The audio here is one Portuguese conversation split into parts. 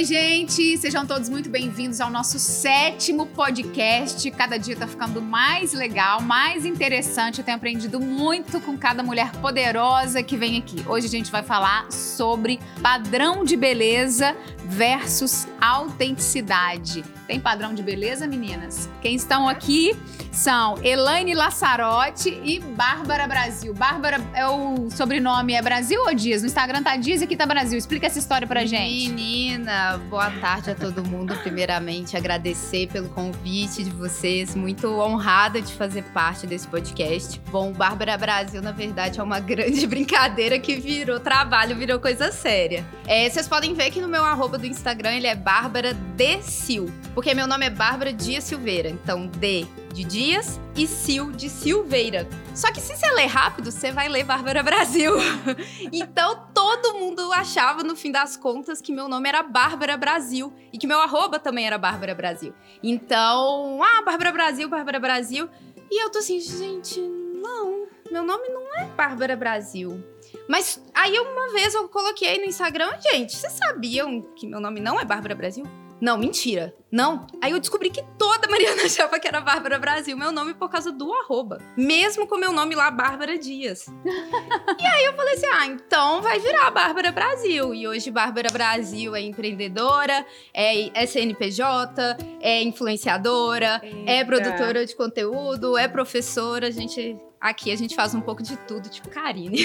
Oi, gente! Sejam todos muito bem-vindos ao nosso sétimo podcast. Cada dia tá ficando mais legal, mais interessante. Eu tenho aprendido muito com cada mulher poderosa que vem aqui. Hoje a gente vai falar sobre padrão de beleza versus autenticidade. Tem padrão de beleza, meninas? Quem estão aqui são Elaine Lassarotti e Bárbara Brasil. Bárbara é o sobrenome é Brasil ou Dias? No Instagram tá Dias e aqui tá Brasil. Explica essa história pra gente. Menina, boa tarde a todo mundo. Primeiramente, agradecer pelo convite de vocês. Muito honrada de fazer parte desse podcast. Bom, Bárbara Brasil, na verdade, é uma grande brincadeira que virou trabalho, virou coisa séria. É, vocês podem ver que no meu arroba do Instagram ele é Bárbara D. Sil. Porque meu nome é Bárbara Dias Silveira. Então, D de Dias e Sil de Silveira. Só que se você ler rápido, você vai ler Bárbara Brasil. então todo mundo achava, no fim das contas, que meu nome era Bárbara Brasil e que meu arroba também era Bárbara Brasil. Então, ah, Bárbara Brasil, Bárbara Brasil. E eu tô assim, gente, não, meu nome não é Bárbara Brasil. Mas aí uma vez eu coloquei no Instagram, gente, vocês sabiam que meu nome não é Bárbara Brasil? Não, mentira. Não. Aí eu descobri que toda Mariana achava que era Bárbara Brasil, meu nome por causa do arroba. Mesmo com meu nome lá, Bárbara Dias. e aí eu falei assim: ah, então vai virar Bárbara Brasil. E hoje Bárbara Brasil é empreendedora, é CNPJ, é influenciadora, é Eita. é produtora de conteúdo, é professora. A gente. Aqui a gente faz um pouco de tudo, tipo Karine.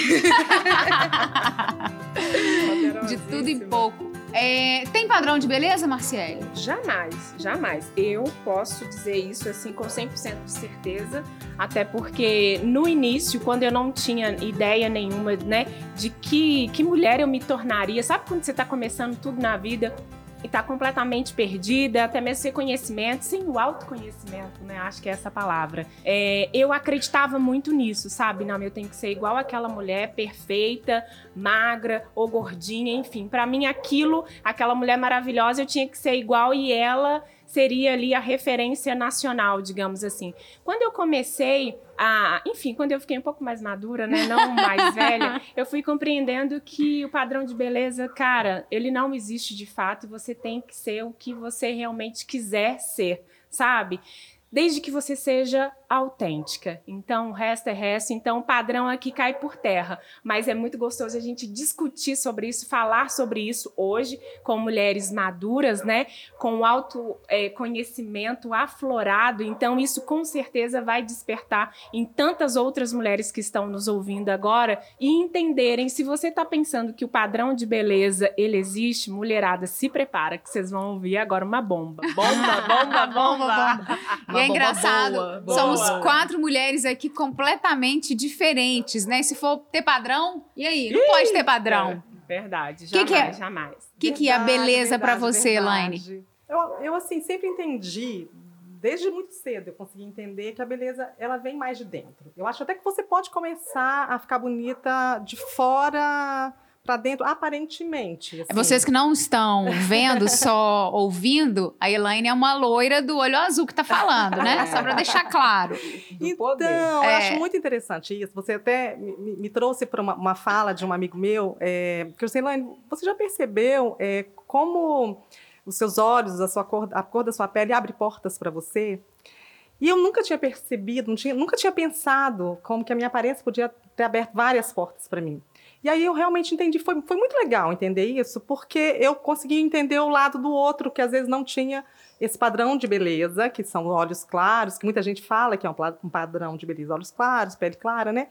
de tudo e pouco. É, tem padrão de beleza, Marciele? Jamais, jamais. Eu posso dizer isso assim com 100% de certeza, até porque no início, quando eu não tinha ideia nenhuma, né, de que, que mulher eu me tornaria, sabe quando você está começando tudo na vida e está completamente perdida, até mesmo sem conhecimento, sem o autoconhecimento, né? Acho que é essa palavra. É, eu acreditava muito nisso, sabe? Não, eu tenho que ser igual aquela mulher perfeita, magra ou gordinha, enfim. Para mim, aquilo, aquela mulher maravilhosa, eu tinha que ser igual e ela seria ali a referência nacional, digamos assim. Quando eu comecei enfim, quando eu fiquei um pouco mais madura, né, não mais velha, eu fui compreendendo que o padrão de beleza, cara, ele não existe de fato, você tem que ser o que você realmente quiser ser, sabe? Desde que você seja autêntica. Então, o resto é resto. Então, o padrão aqui cai por terra. Mas é muito gostoso a gente discutir sobre isso, falar sobre isso hoje com mulheres maduras, né? Com autoconhecimento é, aflorado. Então, isso com certeza vai despertar em tantas outras mulheres que estão nos ouvindo agora e entenderem se você está pensando que o padrão de beleza ele existe, mulherada, se prepara que vocês vão ouvir agora uma bomba. Bomba, bomba, bomba. bomba. e é engraçado. Boa, boa. Somos Somos quatro mulheres aqui completamente diferentes, né? Se for ter padrão, e aí? Não Ih, pode ter padrão. É, verdade, jamais, que que é, jamais. O que, que é a beleza para você, Elaine? Eu, eu, assim, sempre entendi, desde muito cedo, eu consegui entender que a beleza, ela vem mais de dentro. Eu acho até que você pode começar a ficar bonita de fora para dentro, aparentemente. Assim. Vocês que não estão vendo, só ouvindo, a Elaine é uma loira do olho azul que está falando, né? Só para deixar claro. então, eu é... acho muito interessante isso. Você até me, me trouxe para uma, uma, fala de um amigo meu, é, que eu sei, Elaine, você já percebeu é, como os seus olhos, a, sua cor, a cor da sua pele abre portas para você? E eu nunca tinha percebido, tinha, nunca tinha pensado como que a minha aparência podia ter aberto várias portas para mim. E aí eu realmente entendi, foi, foi muito legal entender isso, porque eu consegui entender o lado do outro, que às vezes não tinha esse padrão de beleza, que são olhos claros, que muita gente fala que é um padrão de beleza, olhos claros, pele clara, né?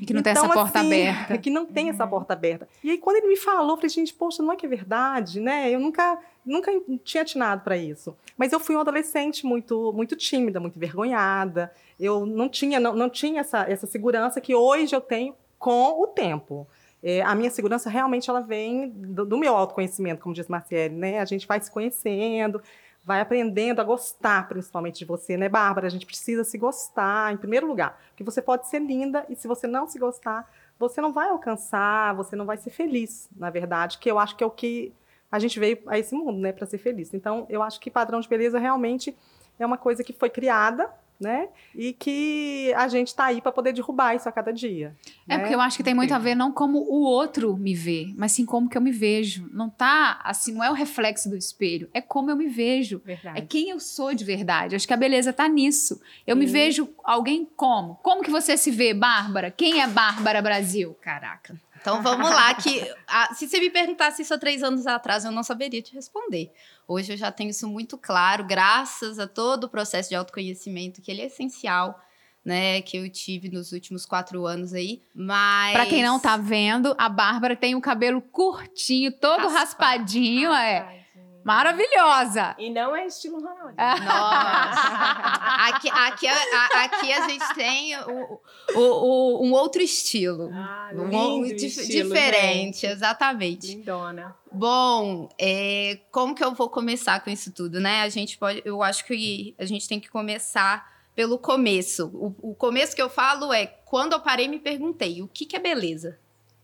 E que não então, tem essa porta assim, aberta. Que não tem essa porta aberta. E aí, quando ele me falou, eu falei, gente, poxa, não é que é verdade, né? Eu nunca, nunca tinha atinado para isso. Mas eu fui uma adolescente muito, muito tímida, muito envergonhada. Eu não tinha, não, não tinha essa, essa segurança que hoje eu tenho com o tempo. É, a minha segurança realmente ela vem do, do, meu autoconhecimento, como diz Marciele, né? A gente vai se conhecendo, vai aprendendo a gostar, principalmente de você, né, Bárbara? A gente precisa se gostar, em primeiro lugar, porque você pode ser linda e se você não se gostar, você não vai alcançar, você não vai ser feliz, na verdade, que eu acho que é o que a gente veio a esse mundo, né, para ser feliz. Então, eu acho que padrão de beleza realmente é uma coisa que foi criada né? E que a gente está aí para poder derrubar isso a cada dia. É né? porque eu acho que tem muito a ver não como o outro me vê, mas sim como que eu me vejo. Não tá assim, não é o reflexo do espelho, é como eu me vejo. Verdade. É quem eu sou de verdade. Acho que a beleza tá nisso. Eu me vejo alguém como? Como que você se vê, Bárbara? Quem é Bárbara Brasil? Caraca. Então vamos lá, que a- se você me perguntasse isso há três anos atrás, eu não saberia te responder. Hoje eu já tenho isso muito claro, graças a todo o processo de autoconhecimento, que ele é essencial, né? Que eu tive nos últimos quatro anos aí. Mas. Pra quem não tá vendo, a Bárbara tem o cabelo curtinho, todo Raspado. raspadinho, é. Maravilhosa. E não é estilo Ronaldinho. Nossa! aqui, aqui, a, aqui a gente tem o- o- o- um outro estilo. Ah, Um lindo outro estilo, diferente, gente. exatamente. Lindona. Bom, é, como que eu vou começar com isso tudo, né? A gente pode, eu acho que a gente tem que começar pelo começo. O, o começo que eu falo é quando eu parei e me perguntei o que, que é beleza?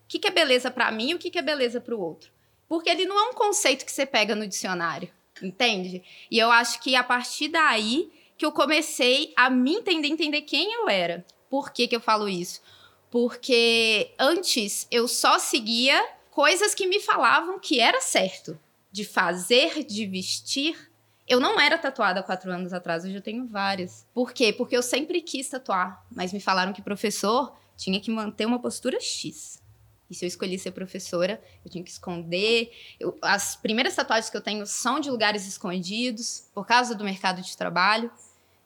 O que, que é beleza pra mim e o que, que é beleza pro outro? Porque ele não é um conceito que você pega no dicionário, entende? E eu acho que a partir daí que eu comecei a me entender, entender quem eu era. Por que, que eu falo isso? Porque antes eu só seguia coisas que me falavam que era certo. De fazer, de vestir. Eu não era tatuada há quatro anos atrás, hoje eu tenho várias. Por quê? Porque eu sempre quis tatuar, mas me falaram que professor tinha que manter uma postura X. E se eu escolhi ser professora, eu tinha que esconder. Eu- as primeiras tatuagens que eu tenho são de lugares escondidos, por causa do mercado de trabalho.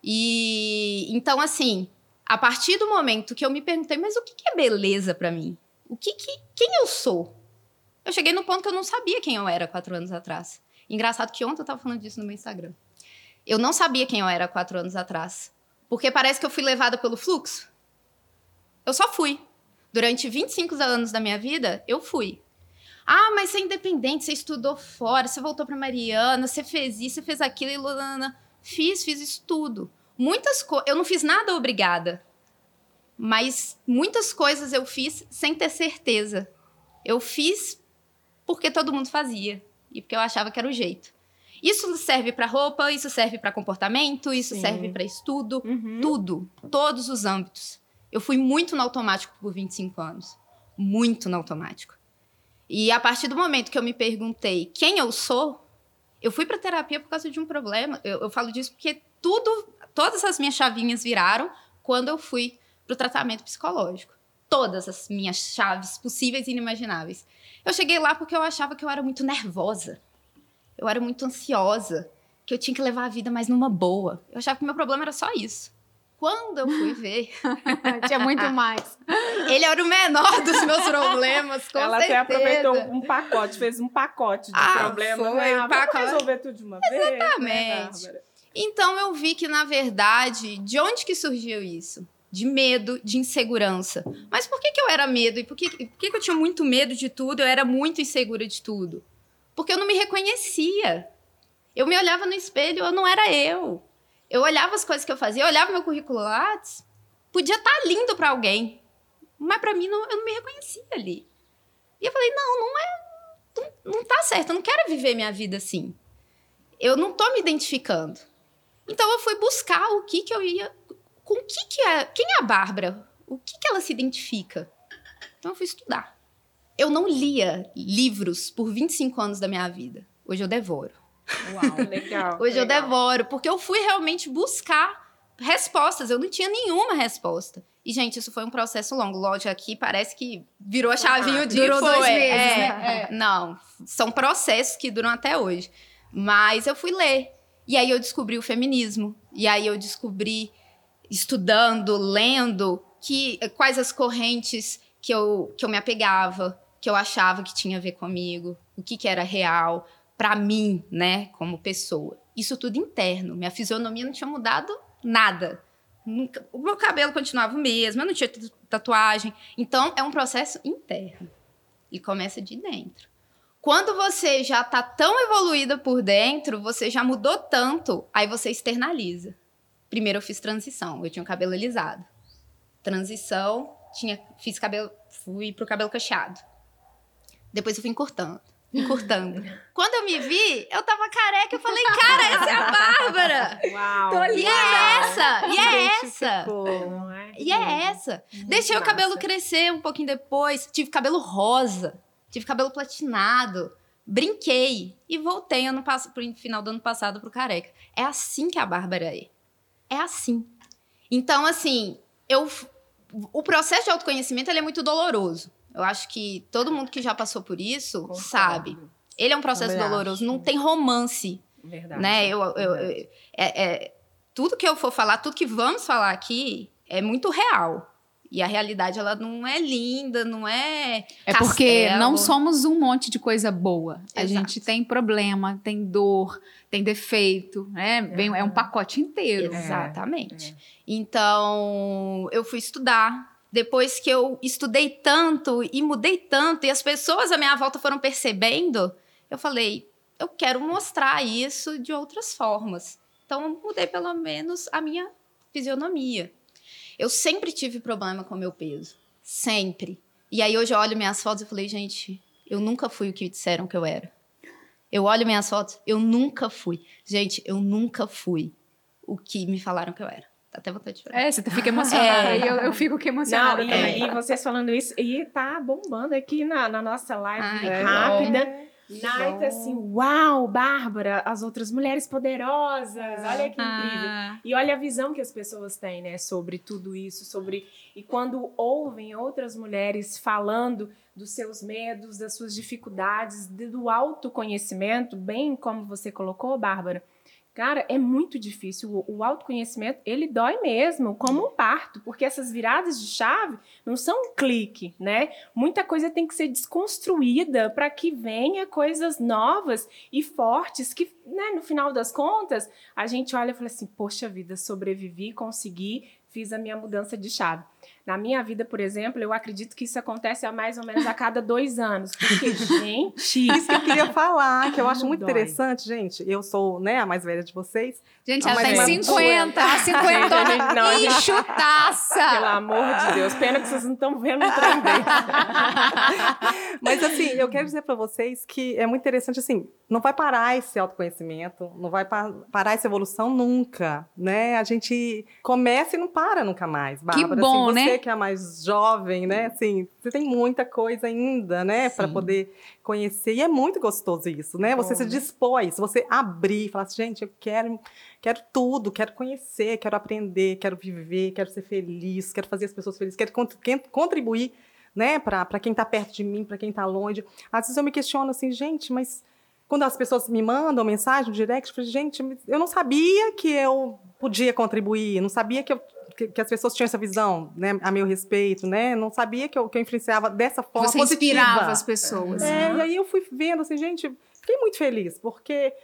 E então, assim, a partir do momento que eu me perguntei, mas o que é beleza pra mim? O que, que quem eu sou? Eu cheguei no ponto que eu não sabia quem eu era quatro anos atrás. Engraçado que ontem eu tava falando disso no meu Instagram. Eu não sabia quem eu era quatro anos atrás. Porque parece que eu fui levada pelo fluxo. Eu só fui. Durante 25 anos da minha vida, eu fui. Ah, mas você é independente, você estudou fora, você voltou pra Mariana, você fez isso, você fez aquilo e lulana. Fiz, fiz isso tudo. Muitas coisas. Eu não fiz nada obrigada. Mas muitas coisas eu fiz sem ter certeza. Eu fiz porque todo mundo fazia e porque eu achava que era o jeito. Isso serve pra roupa, isso serve pra comportamento, isso Sim. serve pra estudo, Uhum. tudo, todos os âmbitos. Eu fui muito no automático por 25 anos. Muito no automático. E a partir do momento que eu me perguntei quem eu sou, eu fui pra terapia por causa de um problema. Eu, eu falo disso porque tudo, todas as minhas chavinhas viraram quando eu fui pro tratamento psicológico. Todas as minhas chaves possíveis e inimagináveis. Eu cheguei lá porque eu achava que eu era muito nervosa. Eu era muito ansiosa. Que eu tinha que levar a vida mais numa boa. Eu achava que o meu problema era só isso. Quando eu fui ver, Tinha muito mais. ele era o menor dos meus problemas, com Ela até certeza. aproveitou um pacote, fez um pacote de Ah, problemas. foi, né? um Ah, vamos pacote. resolver tudo de uma vez. né, Exatamente. Bárbara? Então eu vi que, na verdade, de onde que surgiu isso? De medo, de insegurança. Mas por que, que eu era medo? E por, que, por que, que eu tinha muito medo de tudo? Eu era muito insegura de tudo. Porque eu não me reconhecia. Eu me olhava no espelho, eu não era eu. Eu olhava as coisas que eu fazia, eu olhava meu currículo Lattes, podia estar lindo para alguém. Mas para mim, não- eu não me reconhecia ali. E eu falei, não, não é. Não, não tá certo, eu não quero viver minha vida assim. Eu não tô me identificando. Então eu fui buscar o que que eu ia. Com o que que é. Quem é a Bárbara? O que que ela se identifica? Então eu fui estudar. Eu não lia livros por 25 anos da minha vida. Hoje eu devoro. Uau. Legal. Hoje eu legal. devoro, porque eu fui realmente buscar respostas. Eu não tinha nenhuma resposta. E, gente, isso foi um processo longo. Lógico, aqui parece que virou a chavinha o dia Durou foi. dois meses, É, né? Não, são processos que duram até hoje. Mas eu fui ler. E aí eu descobri o feminismo. E aí eu descobri, estudando, lendo, que, quais as correntes que eu, que eu me apegava, que eu achava que tinha a ver comigo, o que, que era real para mim, né, como pessoa. Isso tudo interno. Minha fisionomia não tinha mudado nada. Nunca- o meu cabelo continuava o mesmo, eu não tinha tatu- tatuagem. Então, é um processo interno. E começa de dentro. Quando você já tá tão evoluída por dentro, você já mudou tanto, aí você externaliza. Primeiro eu fiz transição, eu tinha o cabelo alisado. Transição, tinha, fiz cabelo, fui pro cabelo cacheado. Depois eu fui encurtando, encurtando. Quando eu me vi, eu tava careca, eu falei, cara, essa é a Bárbara! Uau. Tô E é essa, e é essa. É? E é essa. Muito Deixei o cabelo crescer um pouquinho depois. Tive cabelo rosa. Tive cabelo platinado. Brinquei. E voltei ano pass- pro final do ano passado pro careca. É assim que a Bárbara é. É assim. Então, assim, eu. O processo de autoconhecimento ele é muito doloroso. Eu acho que todo mundo que já passou por isso Concordo. sabe. Ele é um processo Também doloroso. Não tem romance Verdade. né? Eu, eu- Verdade. eu- é- é- tudo que eu for falar, tudo que vamos falar aqui é muito real. E a realidade, ela não é linda, não é. É porque castelo. não somos um monte de coisa boa. A Exato. gente tem problema, tem dor, tem defeito, né? Vem- é um pacote inteiro. Exatamente. Então, eu fui estudar. Depois que eu estudei tanto e mudei tanto, e as pessoas à minha volta foram percebendo, eu falei, eu quero mostrar isso de outras formas. Então, eu mudei pelo menos a minha fisionomia. Eu sempre tive problema com meu peso. Sempre. E aí, hoje eu olho minhas fotos e falei, gente, eu nunca fui o que disseram que eu era. Eu olho minhas fotos, eu nunca fui. Gente, eu nunca fui o que me falaram que eu era. Até vontade de chorar. É, você fica emocionada. É. E eu, eu fico que emocionada Não, também. e, e vocês falando isso, e tá bombando aqui na, na nossa live Ai, rápida. Que Naita, bom. assim, uau, Bárbara, as outras mulheres poderosas, olha que incrível. Ah, E olha a visão que as pessoas têm, né, sobre tudo isso, sobre e quando ouvem outras mulheres falando dos seus medos, das suas dificuldades, de- do autoconhecimento, bem como você colocou, Bárbara. Cara, é muito difícil. O, o autoconhecimento, ele dói mesmo, como um parto, porque essas viradas de chave não são um clique, né? Muita coisa tem que ser desconstruída para que venha coisas novas e fortes que, né, no final das contas, a gente olha e fala assim: poxa vida, sobrevivi, consegui, fiz a minha mudança de chave. Na minha vida, por exemplo, eu acredito que isso acontece a mais ou menos a cada dois anos. Porque, gente. Isso que eu queria falar, que eu acho muito dói. interessante, gente. Eu sou né, a mais velha de vocês. Gente, ela tem é 50, a 50 Gente, enxutaça. Pelo amor de Deus, pena que vocês não estão vendo um trem. Mas assim, eu quero dizer para vocês que é muito interessante assim, não vai parar esse autoconhecimento, não vai pa- parar essa evolução nunca, né? A gente começa e não para nunca mais. Bárbara, bom, assim, você né? que é a mais jovem, né? Assim, você tem muita coisa ainda, né, para poder conhecer e é muito gostoso isso, né? Você Bom, se isso, você abrir, falar assim, gente, eu quero Quero tudo, quero conhecer, quero aprender, quero viver, quero ser feliz, quero fazer as pessoas felizes, quero contribuir né, para quem está perto de mim, para quem está longe. Às vezes eu me questiono assim, gente, mas quando as pessoas me mandam mensagem no direct, eu falo, gente, eu não sabia que eu podia contribuir, não sabia que, eu, que as pessoas tinham essa visão né, a meu respeito, né? Não sabia que eu, que eu influenciava dessa forma Você positiva. inspirava as pessoas. É, né? e aí eu fui vendo assim, gente, fiquei muito feliz, porque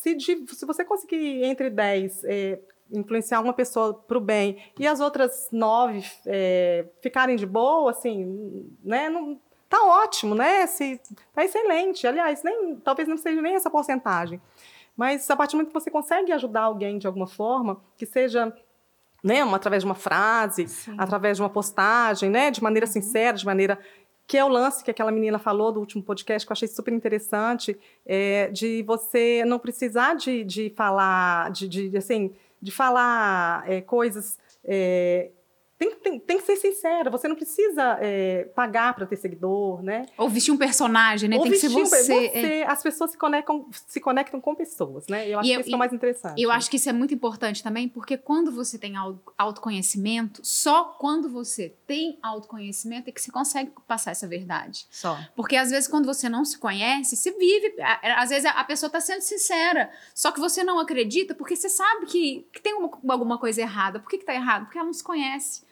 se, se você conseguir entre 10 é, influenciar uma pessoa para o bem e as outras nove é, ficarem de boa, assim, né? Não, tá ótimo, né? Se, tá excelente. Aliás, nem, talvez não seja nem essa porcentagem. Mas a partir do momento que você consegue ajudar alguém de alguma forma, que seja né, uma- através de uma frase, através de uma postagem, né, de maneira sincera, de maneira que é o lance que aquela menina falou do último podcast, que eu achei super interessante, é, de você não precisar de, de falar, de, de, assim, de falar é, coisas. é, tem, tem, tem que ser sincera, você não precisa é, pagar para ter seguidor, né? Ou vestir um personagem, né? Ou Tem que ser vestir- você. é. As pessoas se conectam, se conectam com pessoas, né? Eu acho E que eu- isso é o mais interessante. Eu acho que isso é muito importante também, porque quando você tem au- autoconhecimento, só quando você tem autoconhecimento é que você consegue passar essa verdade. só. Porque às vezes, quando você não se conhece, você vive. a- Às vezes a a pessoa está sendo sincera, só que você não acredita porque você sabe que, que tem uma- alguma coisa errada. Por que, que tá errado? Porque ela não se conhece.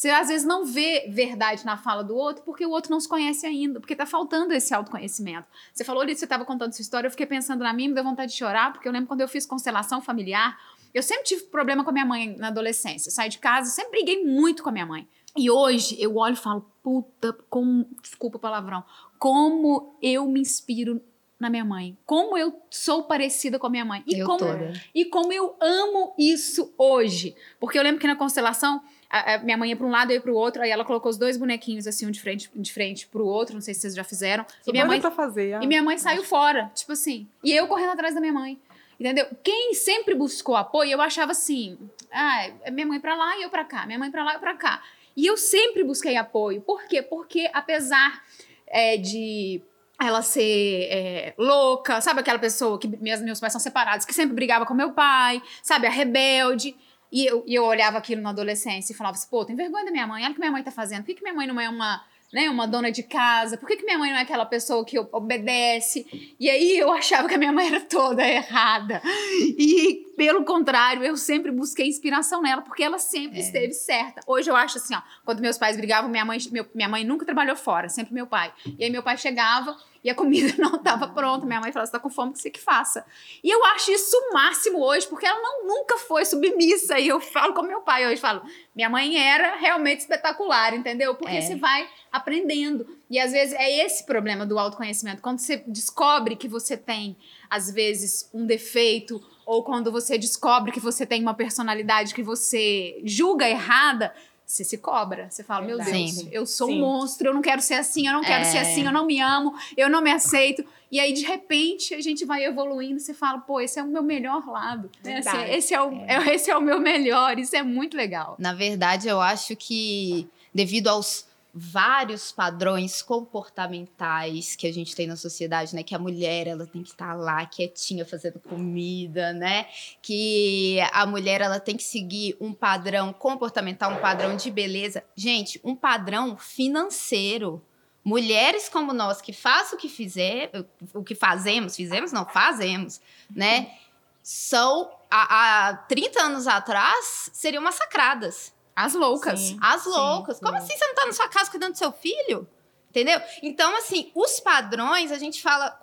Você às vezes não vê verdade na fala do outro porque o outro não se conhece ainda, porque tá faltando esse autoconhecimento. Você falou ali, você estava contando sua história, eu fiquei pensando na minha, me deu vontade de chorar, porque eu lembro quando eu fiz constelação familiar, eu sempre tive problema com a minha mãe na adolescência. Eu saí de casa, sempre briguei muito com a minha mãe. E hoje eu olho e falo, puta, como, desculpa o palavrão, como eu me inspiro na minha mãe. Como eu sou parecida com a minha mãe. E eu como toda. e como eu amo isso hoje. Porque eu lembro que na constelação, a, a minha mãe ia para um lado, eu ia para o outro, aí ela colocou os dois bonequinhos assim, um de frente, de frente pro outro, não sei se vocês já fizeram. E minha mãe fazer. ah. e minha mãe saiu fora, tipo assim. E eu correndo atrás da minha mãe. Entendeu? Quem sempre buscou apoio, eu achava assim: ah, é minha mãe pra lá e eu pra cá, minha mãe pra lá e eu pra cá. E eu sempre busquei apoio. Por quê? Porque apesar é, de ela ser é, louca, sabe aquela pessoa que meus, meus pais são separados, que sempre brigava com meu pai, sabe, a rebelde. E eu, e eu olhava aquilo na adolescência e falava assim, pô, tem vergonha da minha mãe, olha o que minha mãe tá fazendo, por que, que minha mãe não é uma né, uma dona de casa? Por que, que minha mãe não é aquela pessoa que obedece? E aí eu achava que a minha mãe era toda errada. E, pelo contrário, eu sempre busquei inspiração nela, porque ela sempre é. esteve certa. Hoje eu acho assim, ó, quando meus pais brigavam, minha mãe, meu, minha mãe nunca trabalhou fora, sempre meu pai. E aí meu pai chegava e a comida não estava pronta. Minha mãe falava: você está com fome, que você que faça. E eu acho isso o máximo hoje, porque ela não, nunca foi submissa. E eu falo com meu pai hoje: falo, minha mãe era realmente espetacular, entendeu? Porque é. você vai aprendendo. E às vezes é esse problema do autoconhecimento. Quando você descobre que você tem, às vezes, um defeito, ou quando você descobre que você tem uma personalidade que você julga errada, você se cobra. Você fala, meu Deus, Sim. eu sou Sim. um monstro, eu não quero ser assim, eu não quero é. ser assim, eu não me amo, eu não me aceito. E aí, de repente, a gente vai evoluindo, você fala, pô, esse é o meu melhor lado. Né? Esse, esse, é o, é. é. esse é o meu melhor, isso é muito legal. Na verdade, eu acho que devido aos vários padrões comportamentais que a gente tem na sociedade, né? Que a mulher ela tem que estar tá lá quietinha fazendo comida, né? Que a mulher ela tem que seguir um padrão comportamental, um padrão de beleza. Gente, um padrão financeiro. Mulheres como nós que façam o que fizer, o que fazemos, fizemos não, fazemos, né? São há, há 30 anos atrás seriam massacradas as loucas. Sim, As loucas. Sim, Como sim. assim você não tá na sua casa cuidando do seu filho? Entendeu? Então, assim, os padrões, a gente fala.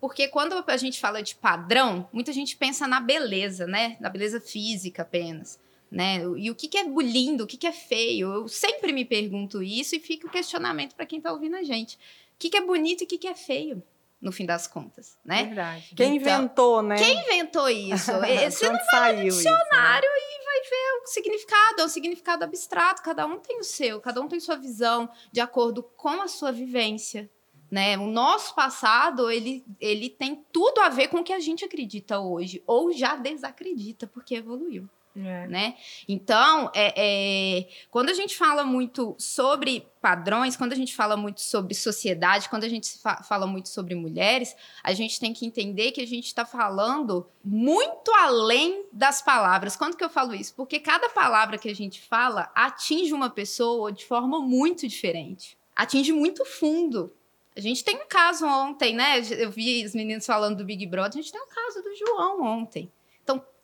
Porque quando a gente fala de padrão, muita gente pensa na beleza, né? Na beleza física apenas. Né? E o que, que é lindo, o que, que é feio? Eu sempre me pergunto isso e fica o questionamento para quem tá ouvindo a gente. O que, que é bonito e o que, que é feio? no fim das contas, né? Verdade. Quem então, inventou, né? Quem inventou isso? Você não vai no dicionário isso, né? Vai ver o significado, é um significado abstrato, cada um tem o seu, cada um tem sua visão de acordo com a sua vivência, né? O nosso passado, ele, ele tem tudo a ver com o que a gente acredita hoje, ou já desacredita, porque evoluiu. É. Né? Então, é, é, quando a gente fala muito sobre padrões, quando a gente fala muito sobre sociedade, quando a gente fa fala muito sobre mulheres, a gente tem que entender que a gente está falando muito além das palavras. Quando que eu falo isso? Porque cada palavra que a gente fala atinge uma pessoa de forma muito diferente. Atinge muito fundo. A gente tem um caso ontem, né? Eu vi os meninos falando do Big Brother, a gente tem um caso do João ontem.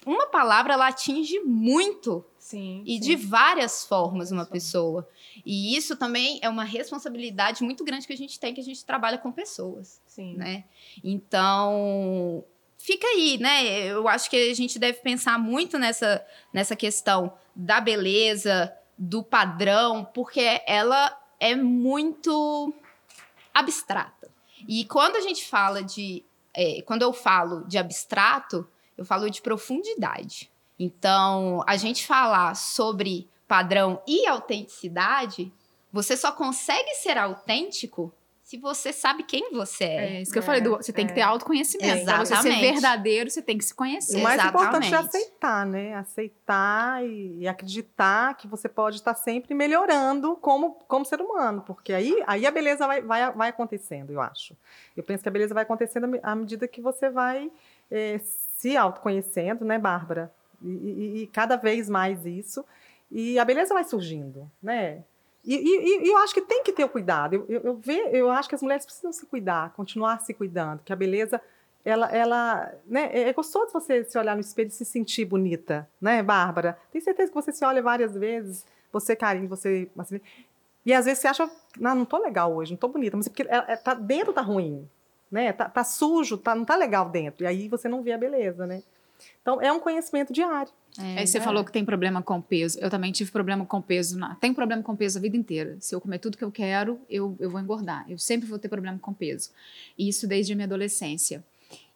Uma palavra ela atinge muito sim, e sim. de várias formas uma pessoa. E isso também é uma responsabilidade muito grande que a gente tem, que a gente trabalha com pessoas, sim. né? Então, fica aí, né? Eu acho que a gente deve pensar muito nessa, nessa questão da beleza, do padrão, porque ela é muito abstrata. E quando a gente fala de. É, quando eu falo de abstrato, eu falo de profundidade. Então, a gente falar sobre padrão e autenticidade, você só consegue ser autêntico se você sabe quem você é. É isso que é, eu falei, do, você tem que ter é. autoconhecimento. Exatamente. Pra você ser verdadeiro, você tem que se conhecer. O mais Exatamente. importante é aceitar, né? Aceitar e, e, acreditar que você pode estar sempre melhorando como, como ser humano. Porque aí, aí a beleza vai, vai, vai acontecendo, eu acho. Eu penso que a beleza vai acontecendo à medida que você vai é, se autoconhecendo, né, Bárbara? E, e, e, cada vez mais isso. E a beleza vai surgindo, né? E, e, eu acho que tem que ter o cuidado. Eu, eu, eu, ve, eu acho que as mulheres precisam se cuidar, continuar se cuidando, que a beleza ela, ela, né, é, é gostoso você se olhar no espelho e se sentir bonita, né, Bárbara? Tenho certeza que você se olha várias vezes, você, Karine, você, assim, e às vezes você acha, não, não tô legal hoje, não tô bonita, mas é porque é, é, tá, dentro tá ruim, né? Tá, tá sujo, tá, não tá legal dentro. E aí você não vê a beleza, né? Então, é um conhecimento diário. É, aí você é. falou que tem problema com peso. Eu também tive problema com peso. Na... Tenho problema com peso a vida inteira. Se eu comer tudo que eu quero, eu, eu vou engordar. Eu sempre vou ter problema com peso. E isso desde a minha adolescência.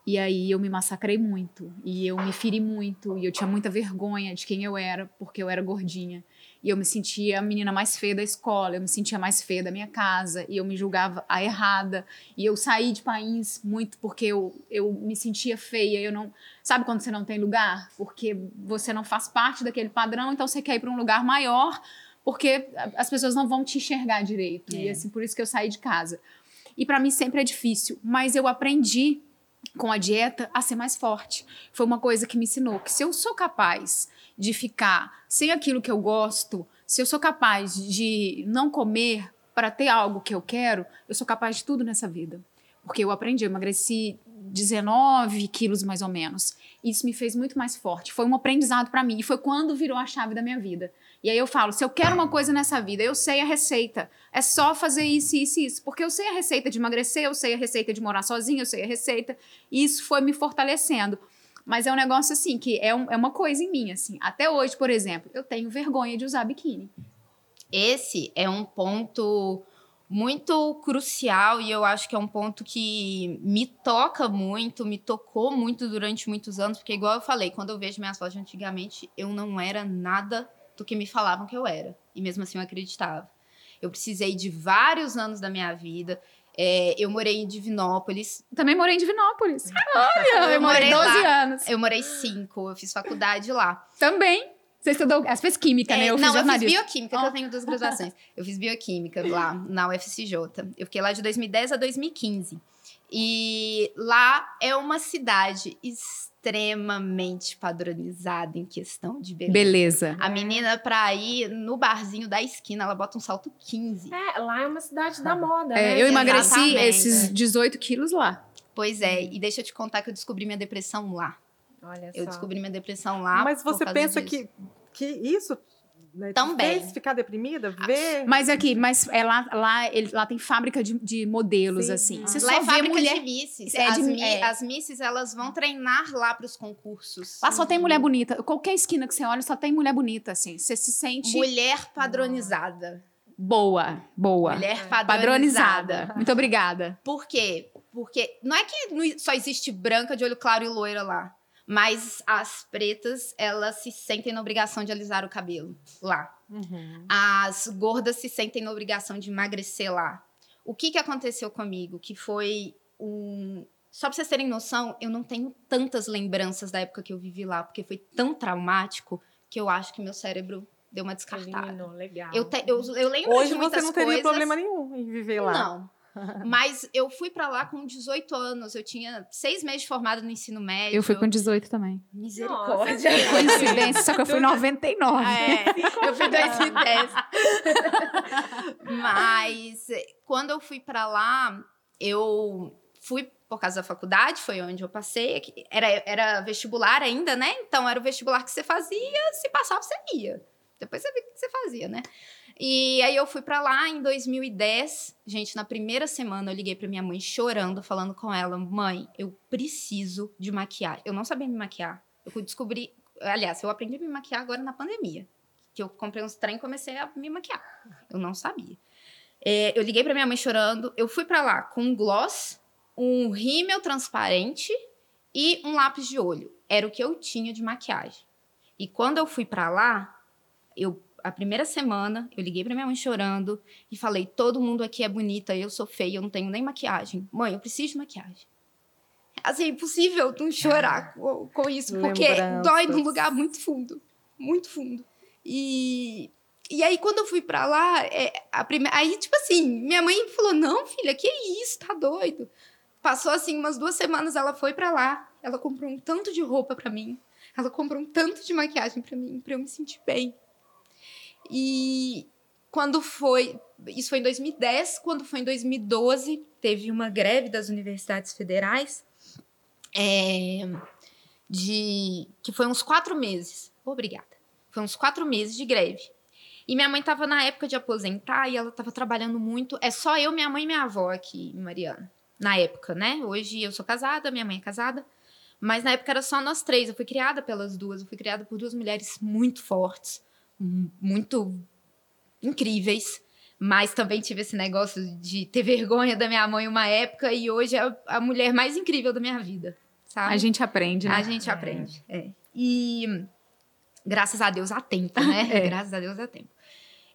E aí eu me massacrei muito. E eu me feri muito. E eu tinha muita vergonha de quem eu era, porque eu era gordinha. E eu me sentia a menina mais feia da escola, eu me sentia mais feia da minha casa, e eu me julgava a errada. E eu saí de país muito porque eu, eu me sentia feia, eu não... Sabe quando você não tem lugar? Porque você não faz parte daquele padrão, então você quer ir para um lugar maior, porque as pessoas não vão te enxergar direito. É. E assim, por isso que eu saí de casa. E para mim sempre é difícil, mas eu aprendi com a dieta a ser mais forte. Foi uma coisa que me ensinou que se eu sou capaz de ficar sem aquilo que eu gosto, se eu sou capaz de não comer para ter algo que eu quero, eu sou capaz de tudo nessa vida. Porque eu aprendi, eu emagreci 19 quilos mais ou menos. Isso me fez muito mais forte. Foi um aprendizado para mim. E foi quando virou a chave da minha vida. E aí eu falo: se eu quero uma coisa nessa vida, eu sei a receita. É só fazer isso, isso e isso. Porque eu sei a receita de emagrecer, eu sei a receita de morar sozinha, eu sei a receita. E isso foi me fortalecendo. Mas é um negócio assim, que é, um, é uma coisa em mim, assim. Até hoje, por exemplo, eu tenho vergonha de usar biquíni. Esse é um ponto muito crucial e eu acho que é um ponto que me toca muito, me tocou muito durante muitos anos, porque igual eu falei, quando eu vejo minhas fotos antigamente, eu não era nada do que me falavam que eu era. E mesmo assim eu acreditava. Eu precisei de vários anos da minha vida. É, eu morei em Divinópolis. Também morei em Divinópolis. Olha, eu, morei 12 lá. anos. Eu morei 5, eu fiz faculdade lá. Também. Você estudou, você fez química, né? é, né? Eu não, fiz eu fiz bioquímica, oh. que eu tenho duas graduações. Eu fiz bioquímica lá na UFCJ. Eu fiquei lá de 2010 a 2015. E lá é uma cidade extremamente padronizada em questão de beleza. Beleza. A menina, pra ir no barzinho da esquina, ela bota um salto 15. É, lá é uma cidade da moda. É, né? Eu emagreci Exatamente. esses 18 quilos lá. Pois é, e deixa eu te contar que eu descobri minha depressão lá. Olha eu descobri minha depressão lá. Mas você pensa que, que isso né, Também. Fez ficar deprimida, ver. Mas aqui, mas é lá, lá, ele, lá tem fábrica de, de modelos, Sim. assim. Você lá só é vê mulher de misses. É, as, de, é. as misses, elas vão treinar lá para os concursos. Lá só tem mulher bonita. Qualquer esquina que você olha, só tem mulher bonita, assim. Você se sente. Mulher padronizada. Boa, boa. Mulher padronizada. padronizada. Muito obrigada. Por quê? Porque não é que só existe branca de olho claro e loira lá. Mas as pretas, elas se sentem na obrigação de alisar o cabelo lá. Uhum. As gordas se sentem na obrigação de emagrecer lá. O que, que aconteceu comigo? Que foi um. Só pra vocês terem noção, eu não tenho tantas lembranças da época que eu vivi lá, porque foi tão traumático que eu acho que meu cérebro deu uma descartada. Eliminou, legal. Eu, te, eu, eu lembro Hoje de muitas você não teria coisas, problema nenhum em viver lá. Não. Mas eu fui para lá com 18 anos. Eu tinha seis meses de formada no ensino médio. Eu fui com 18 também. Misericórdia. Nossa, Coincidência, só que eu fui em 99. É, eu fui em 2010. Mas quando eu fui para lá, eu fui por causa da faculdade, foi onde eu passei. Era, era vestibular ainda, né? Então era o vestibular que você fazia, se passava, você ia. Depois você via o que você fazia, né? E aí eu fui para lá em 2010. Gente, na primeira semana eu liguei para minha mãe chorando, falando com ela: "Mãe, eu preciso de maquiagem". Eu não sabia me maquiar. Eu descobri, aliás, eu aprendi a me maquiar agora na pandemia, que eu comprei uns trem e comecei a me maquiar. Eu não sabia. É, eu liguei para minha mãe chorando. Eu fui para lá com um gloss, um rímel transparente e um lápis de olho. Era o que eu tinha de maquiagem. E quando eu fui para lá, eu a primeira semana, eu liguei para minha mãe chorando e falei: todo mundo aqui é bonita, eu sou feia, eu não tenho nem maquiagem. Mãe, eu preciso de maquiagem. Assim, é impossível não chorar com, com isso, porque dói num lugar muito fundo muito fundo. E, e aí, quando eu fui pra lá, é, a primeira, aí, tipo assim, minha mãe falou: Não, filha, que isso, tá doido? Passou assim umas duas semanas, ela foi para lá, ela comprou um tanto de roupa para mim, ela comprou um tanto de maquiagem para mim, para eu me sentir bem. E quando foi. Isso foi em 2010, quando foi em 2012, teve uma greve das universidades federais. É, de que foi uns quatro meses. Obrigada. Foi uns quatro meses de greve. E minha mãe estava na época de aposentar e ela estava trabalhando muito. É só eu, minha mãe e minha avó aqui, Mariana. Na época, né? Hoje eu sou casada, minha mãe é casada. Mas na época era só nós três. Eu fui criada pelas duas. Eu fui criada por duas mulheres muito fortes muito incríveis. Mas também tive esse negócio de ter vergonha da minha mãe uma época e hoje é a mulher mais incrível da minha vida. Sabe? A gente aprende, né? A gente é. aprende, é. E graças a Deus há tempo, né? É. Graças a Deus há tempo.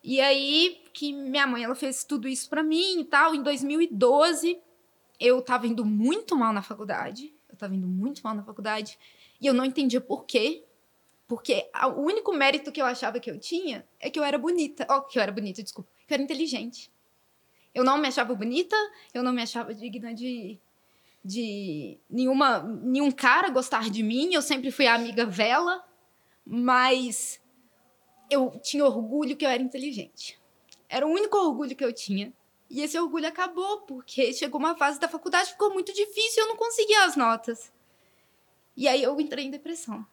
E aí que minha mãe ela fez tudo isso para mim e tal. Em 2012, eu tava indo muito mal na faculdade. Eu tava indo muito mal na faculdade e eu não entendia por quê. Porque o único mérito que eu achava que eu tinha é que eu era bonita. Ó, que eu era bonita, desculpa. Que eu era inteligente. Eu não me achava bonita, eu não me achava digna de, de nenhuma, nenhum cara gostar de mim. Eu sempre fui a amiga vela, mas eu tinha orgulho que eu era inteligente. Era o único orgulho que eu tinha. E esse orgulho acabou, porque chegou uma fase da faculdade ficou muito difícil, eu não conseguia as notas. E aí eu entrei em depressão.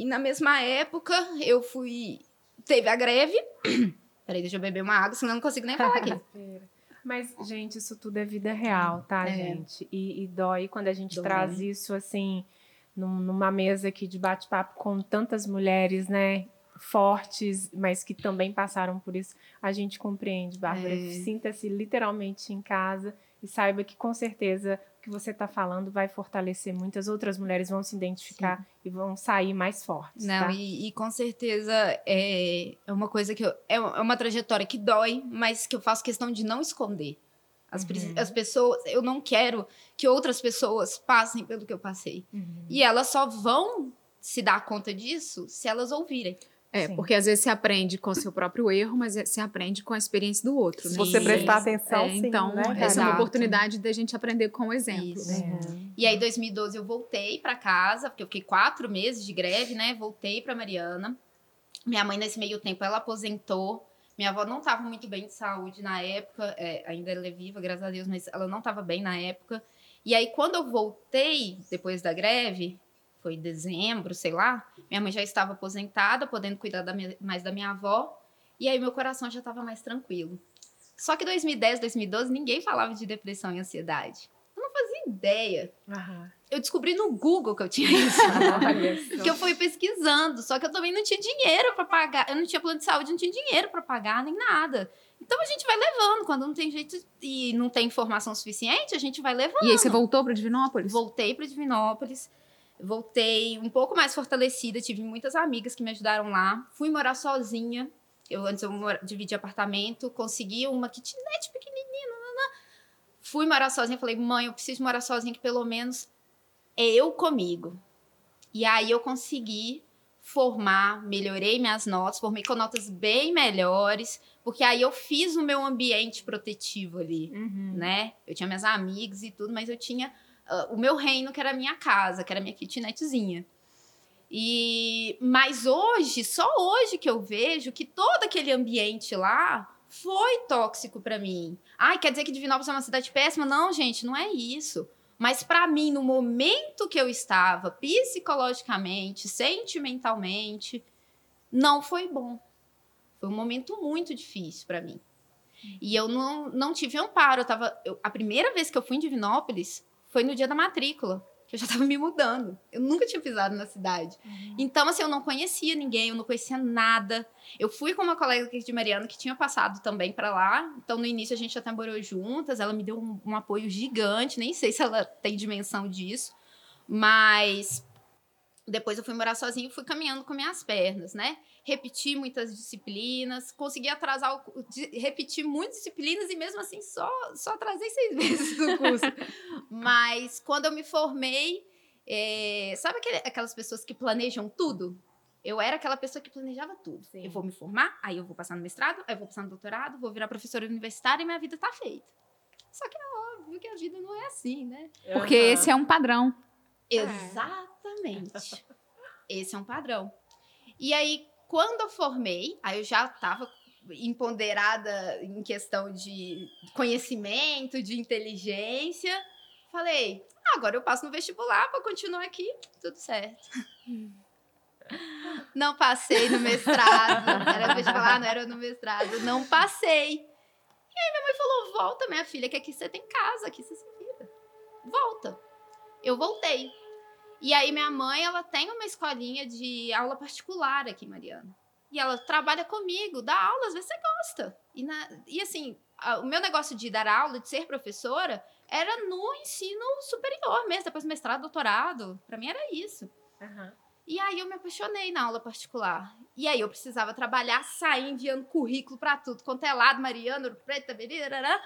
E na mesma época, eu fui. Teve a greve. Peraí, deixa eu beber uma água, senão eu não consigo nem falar aqui. Mas, gente, isso tudo é vida real, tá, É. gente? E, e dói quando a gente Dói. traz isso, assim, num- numa mesa aqui de bate-papo com tantas mulheres, né? Fortes, mas que também passaram por isso. A gente compreende, Bárbara. É. Sinta-se literalmente em casa e saiba que, com certeza, que você está falando vai fortalecer muitas outras mulheres, vão se identificar e vão sair mais fortes. Não, tá? e, e com certeza é, é uma coisa que eu, é uma é uma trajetória que dói, mas que eu faço questão de não esconder. As, Uhum. as pessoas, eu não quero que outras pessoas passem pelo que eu passei. E elas só vão se dar conta disso se elas ouvirem. É, Sim. porque às vezes você aprende com o seu próprio erro, mas você aprende com a experiência do outro, Se né? você Sim. prestar atenção, É, sim, então, né, essa é uma oportunidade da gente aprender com o exemplo. Isso. né? E aí, em 2012, eu voltei pra casa, porque eu fiquei quatro meses de greve, né? Voltei pra Mariana. Minha mãe, nesse meio tempo, ela aposentou. Minha avó não estava muito bem de saúde na época. é, ainda ela é viva, graças a Deus, mas ela não estava bem na época. E aí, quando eu voltei, depois da greve, foi em dezembro, sei lá, minha mãe já estava aposentada, podendo cuidar da minha- mais da minha avó. E aí, meu coração já estava mais tranquilo. Só que 2010, 2012, ninguém falava de depressão e ansiedade. Eu não fazia ideia. Aham. Eu descobri no Google que eu tinha isso. Que eu fui pesquisando, só que eu também não tinha dinheiro pra pagar. Eu não tinha plano de saúde, não tinha dinheiro pra pagar nem nada. Então a gente vai levando, quando não tem jeito e não tem informação suficiente, a gente vai levando. E aí você voltou para Divinópolis? Voltei para Divinópolis, voltei um pouco mais fortalecida, tive muitas amigas que me ajudaram lá. Fui morar sozinha. Eu antes eu mora, dividi apartamento, consegui uma kitnet pequenininha. Fui morar sozinha, falei: "Mãe, eu preciso morar sozinha que pelo menos é eu comigo". E aí eu consegui formar, melhorei minhas notas, formei com notas bem melhores, porque aí eu fiz o meu ambiente protetivo ali Uhum. né? Eu tinha minhas amigas e tudo, mas eu tinha ah, o meu reino, que era a minha casa, que era a minha kitnetzinha. E mas hoje, só hoje que eu vejo que todo aquele ambiente lá foi tóxico pra mim. Ai, quer dizer que Divinópolis é uma cidade péssima? Não, gente, não é isso. Mas pra mim, no momento que eu estava, psicologicamente, sentimentalmente, não foi bom. Foi um momento muito difícil pra mim. E eu não, não tive amparo. Eu tava, eu- a primeira vez que eu fui em Divinópolis foi no dia da matrícula, que eu já estava me mudando. Eu nunca tinha pisado na cidade. Então, assim, eu não conhecia ninguém, eu não conhecia nada. Eu fui com uma colega aqui de Mariana que tinha passado também para lá. Então, no início, a gente até morou juntas. Ela me deu um, um apoio gigante. Nem sei se ela tem dimensão disso. Mas depois eu fui morar sozinha e fui caminhando com minhas pernas, né? Repeti muitas disciplinas, consegui atrasar, o, cu- de- repeti muitas disciplinas e mesmo assim só, só atrasei seis meses do curso. Mas quando eu me formei, é, sabe aquele- aquelas pessoas que planejam tudo? Eu era aquela pessoa que planejava tudo. Sim. Eu vou me formar, aí eu vou passar no mestrado, aí eu vou passar no doutorado, vou virar professora universitária e minha vida tá feita. Só que é óbvio que a vida não é assim, né? Porque Aham. esse é um padrão. Exatamente. Esse é um padrão. E aí, quando eu formei, aí eu já estava empoderada em questão de conhecimento, de inteligência. Falei, "Ah, agora eu passo no vestibular para continuar aqui, tudo certo. Não passei no mestrado. Era no vestibular, não era no mestrado. Não passei. E aí minha mãe falou: volta, minha filha, que aqui você tem casa, aqui você se vira. Volta. Eu voltei. E aí minha mãe, ela tem uma escolinha de aula particular aqui, Mariana. E ela trabalha comigo, dá aula, às vezes você gosta. E, na- e assim, a- o meu negócio de dar aula, de ser professora, era no ensino superior mesmo, depois mestrado, doutorado. Pra mim era isso. Aham. E aí eu me apaixonei na aula particular. E aí eu precisava trabalhar, sair enviando currículo para tudo, quanto é lado, Mariana, Ouro Preto, Berará.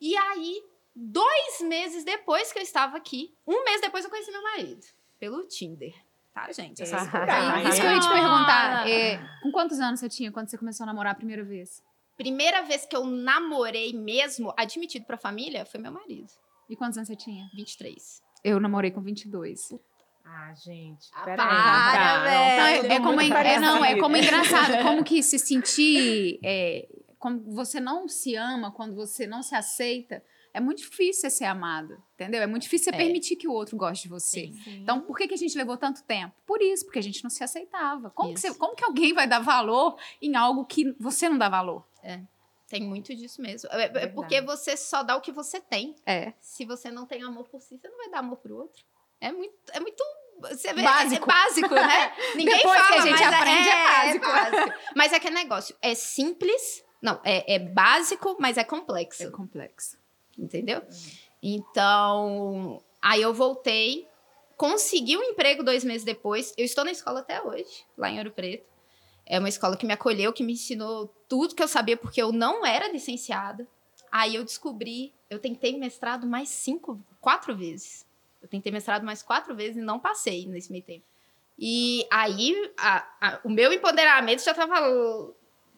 E aí, dois meses depois que eu estava aqui, um mês depois eu conheci meu marido, pelo Tinder. Tá, gente? Essas É, tá. Isso que eu ia te perguntar. é, com quantos anos você tinha quando você começou a namorar a primeira vez? Primeira vez que eu namorei mesmo, admitido pra família, foi meu marido. E quantos anos você tinha? 23. Eu namorei com 22. Ah, gente. Ah, Peraí. para, velho. tá é, é como, é, não, é como engraçado, como que se sentir, é, como você não se ama, quando você não se aceita, é muito difícil você ser amado, entendeu? É muito difícil você É. permitir que o outro goste de você. Sim. Então, por que, que a gente levou tanto tempo? Por isso, porque a gente não se aceitava. Como, que, você- como que alguém vai dar valor em algo que você não dá valor? Tem muito disso mesmo. É, é porque você só dá o que você tem. É. Se você não tem amor por si, você não vai dar amor pro outro. É muito. É muito você vê, Básico. É básico, né? Ninguém Depois que fala, a gente mas aprende, é básico. básico. Mas é que é negócio. É simples. Não, é, é básico, mas é complexo. É complexo. Entendeu? Então, aí eu voltei, consegui um emprego dois meses depois. Eu estou na escola até hoje, lá em Ouro Preto. É uma escola que me acolheu, que me ensinou tudo que eu sabia, porque eu não era licenciada. Aí eu descobri, eu tentei mestrado mais cinco, quatro vezes. Eu tentei mestrado mais quatro vezes e não passei nesse meio tempo. E aí, a- a- o meu empoderamento já tava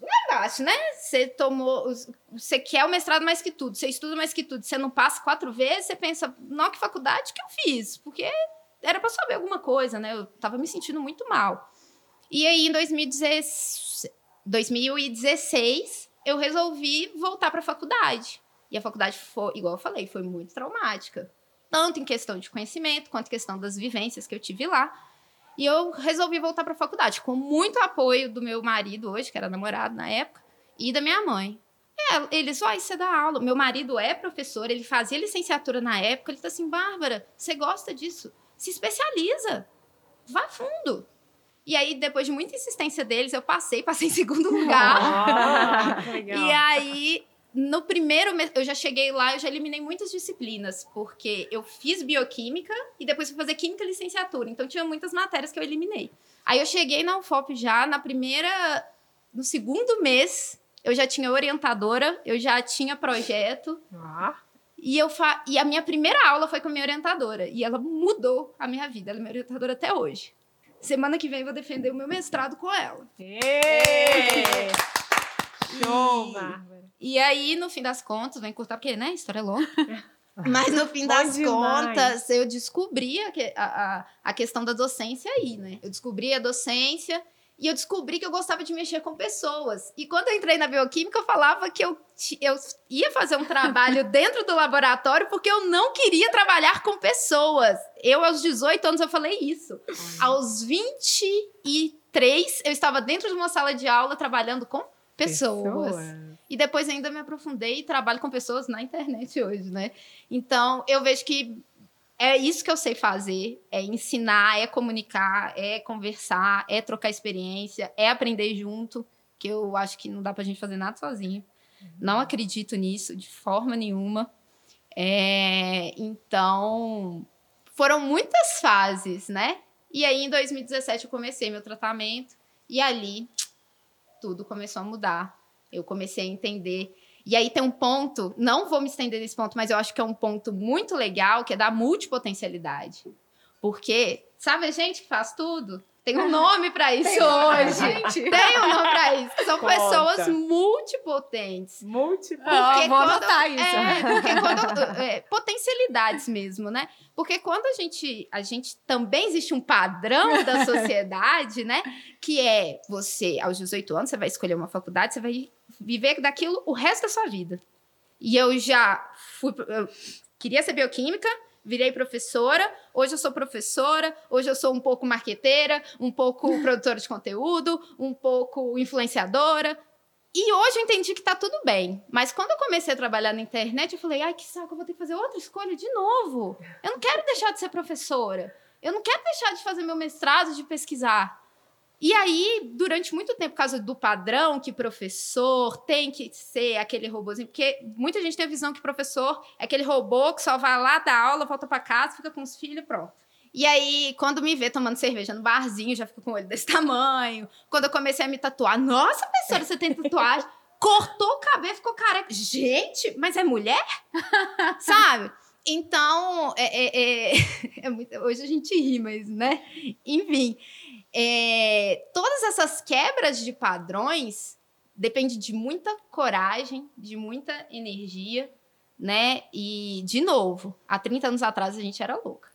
lá embaixo, né? Você tomou. Você quer o mestrado mais que tudo, você estuda mais que tudo, você não passa quatro vezes, você pensa, não, que faculdade que eu fiz? Porque era pra saber alguma coisa, né? Eu tava me sentindo muito mal. E aí, em 2016, 2016 eu resolvi voltar pra faculdade. E a faculdade foi, igual eu falei, foi muito traumática. Tanto em questão de conhecimento, quanto em questão das vivências que eu tive lá. E eu resolvi voltar para a faculdade, com muito apoio do meu marido hoje, que era namorado na época, e da minha mãe. É, eles, vai, você dá aula. Meu marido é professor, ele fazia licenciatura na época. Ele tá assim, Bárbara, você gosta disso? Se especializa, vá fundo. E aí, depois de muita insistência deles, eu passei, passei em segundo lugar. Ah, legal. E aí, no primeiro mês, eu já cheguei lá, eu já eliminei muitas disciplinas, porque eu fiz bioquímica e depois fui fazer química e licenciatura. Então tinha muitas matérias que eu eliminei. Aí eu cheguei na UFOP já na primeira. No segundo mês, eu já tinha orientadora, eu já tinha projeto. Ah, E, eu fa... e a minha primeira aula foi com a minha orientadora. E ela mudou a minha vida. Ela é minha orientadora até hoje. Semana que vem eu vou defender o meu mestrado com ela. ê! Show, E- Bárbara. E aí, no fim das contas, vou encurtar porque, né, a história é longa. Mas no fim das demais. contas, eu descobri a, que- a, a, questão da docência aí, né? Eu descobri a docência e eu descobri que eu gostava de mexer com pessoas. E quando eu entrei na bioquímica, eu falava que eu, eu ia fazer um trabalho dentro do laboratório porque eu não queria trabalhar com pessoas. Eu, aos 18 anos, eu falei isso. Aos 23, eu estava dentro de uma sala de aula trabalhando com pessoas. E depois ainda me aprofundei e trabalho com pessoas na internet hoje, né? Então, eu vejo que é isso que eu sei fazer, é ensinar, é comunicar, é conversar, é trocar experiência, é aprender junto, que eu acho que não dá pra gente fazer nada sozinho. Não acredito nisso de forma nenhuma. É, então, foram muitas fases, né? E aí, em 2017, eu comecei meu tratamento e ali tudo começou a mudar. Eu comecei a entender. E aí tem um ponto, não vou me estender nesse ponto, mas eu acho que é um ponto muito legal, que é da multipotencialidade. Porque, sabe a gente que faz tudo? Tem um nome pra isso hoje. Gente. Tem um nome pra isso. São Conta. pessoas multipotentes. Múltiplo. Ah, Porque vou quando- anotar isso. É, porque quando, é, potencialidades mesmo, né? Porque quando a gente, a gente também existe um padrão da sociedade, né? Que é você, aos 18 anos, você vai escolher uma faculdade, você vai viver daquilo o resto da sua vida. E eu já fui, eu queria ser bioquímica, virei professora, hoje eu sou professora, hoje eu sou um pouco marqueteira, um pouco produtora de conteúdo, um pouco influenciadora. E hoje eu entendi que tá tudo bem. Mas quando eu comecei a trabalhar na internet, eu falei, ai, que saco, eu vou ter que fazer outra escolha de novo. Eu não quero deixar de ser professora. Eu não quero deixar de fazer meu mestrado, de pesquisar. E aí, durante muito tempo, por causa do padrão que professor tem que ser aquele robôzinho, porque muita gente tem a visão que professor é aquele robô que só vai lá, dá aula, volta para casa, fica com os filhos, pronto. E aí, quando me vê tomando cerveja no barzinho, já fico com o olho desse tamanho. Quando eu comecei a me tatuar, nossa, professora, você tem tatuagem? Cortou o cabelo, ficou careca. Gente, mas é mulher? Sabe? Então, é, é, é, é muito, hoje a gente ri, mas, né? Enfim, é, todas essas quebras de padrões depende de muita coragem, de muita energia, né? E, de novo, há 30 anos atrás a gente era louca.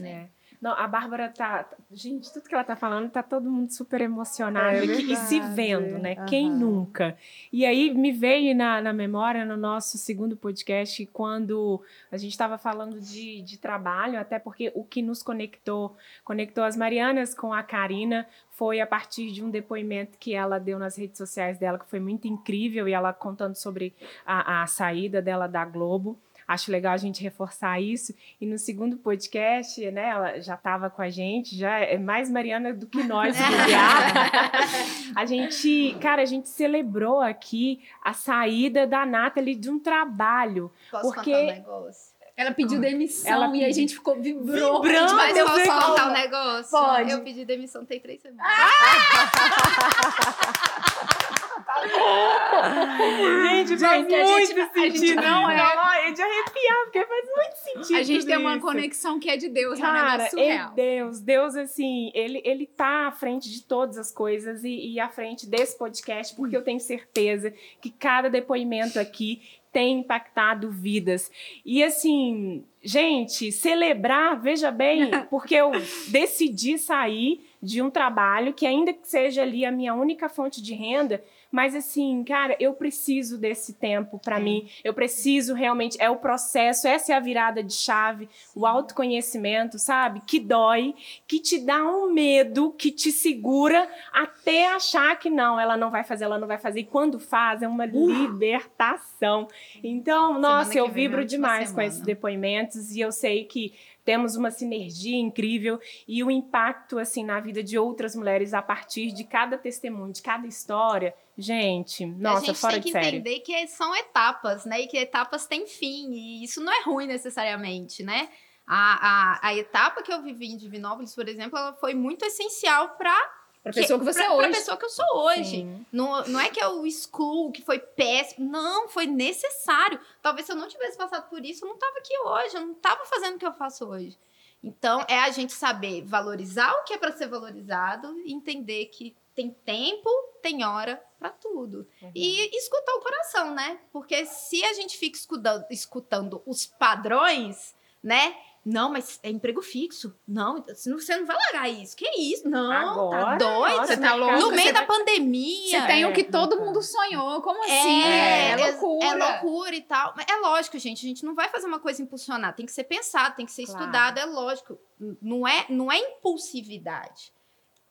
É. Não, a Bárbara tá. Gente, tudo que ela tá falando, tá todo mundo super emocionado é aqui, e se vendo, né? Uhum. Quem nunca? E aí me veio na, na memória, no nosso segundo podcast, quando a gente estava falando de, de trabalho, até porque o que nos conectou, conectou as Marianas com a Karina, foi a partir de um depoimento que ela deu nas redes sociais dela, que foi muito incrível, e ela contando sobre a, a saída dela da Globo. Acho legal a gente reforçar isso. E no segundo podcast, né, ela já estava com a gente, já é mais Mariana do que nós, a gente, cara, a gente celebrou aqui a saída da Nathalie de um trabalho. Posso porque contar um negócio? Ela pediu demissão Ela e a gente ficou vibrou. Vibrando, Mas eu posso contar um negócio? Pode. Eu pedi demissão tem três semanas. Gente, faz Gente, a muito a gente sentido. não é- é de arrepiar, porque faz muito sentido. A gente tem uma isso. conexão que é de Deus, é um Cara, é. Deus, Deus, assim, ele, ele tá à frente de todas as coisas e, e à frente desse podcast, porque eu tenho certeza que cada depoimento aqui tem impactado vidas. E assim, gente, celebrar, veja bem, porque eu decidi sair de um trabalho que ainda que seja ali a minha única fonte de renda, mas assim, cara, eu preciso desse tempo para mim. Eu preciso realmente, é o processo, essa é a virada de chave, o autoconhecimento, sabe? Que dói, que te dá um medo, que te segura até achar que não, ela não vai fazer, ela não vai fazer. E quando faz, é uma libertação. Então, nossa, eu vem, vibro demais com esses depoimentos e eu sei que temos uma sinergia incrível e o impacto assim na vida de outras mulheres a partir de cada testemunho, de cada história. Gente, nossa, a gente fora tem de que série. entender que são etapas, né? E que etapas têm fim. E isso não é ruim necessariamente, né? A, a, a etapa que eu vivi em Divinópolis, por exemplo, ela foi muito essencial para Pra pessoa que você pra, é hoje. Pra pessoa que eu sou hoje. Sim. Não, não é que eu excluo, que foi péssimo. Não, foi necessário. Talvez se eu não tivesse passado por isso, eu não tava aqui hoje. Eu não tava fazendo o que eu faço hoje. Então, é a gente saber valorizar o que é para ser valorizado e entender que tem tempo, tem hora para tudo. Uhum. E escutar o coração, né? Porque se a gente fica escutando, escutando os padrões, né? Não, mas é emprego fixo. Não, você não vai largar isso. Que isso? Não, Agora, tá doido. nossa, Você tá louco? no você meio vai- da pandemia. Você tem o que É, todo então. mundo sonhou. Como assim? É, É, loucura. É loucura e tal. Mas é lógico, gente. A gente não vai fazer uma coisa impulsionada. Tem que ser pensado, tem que ser Claro. estudado. É lógico. Não é, não é impulsividade.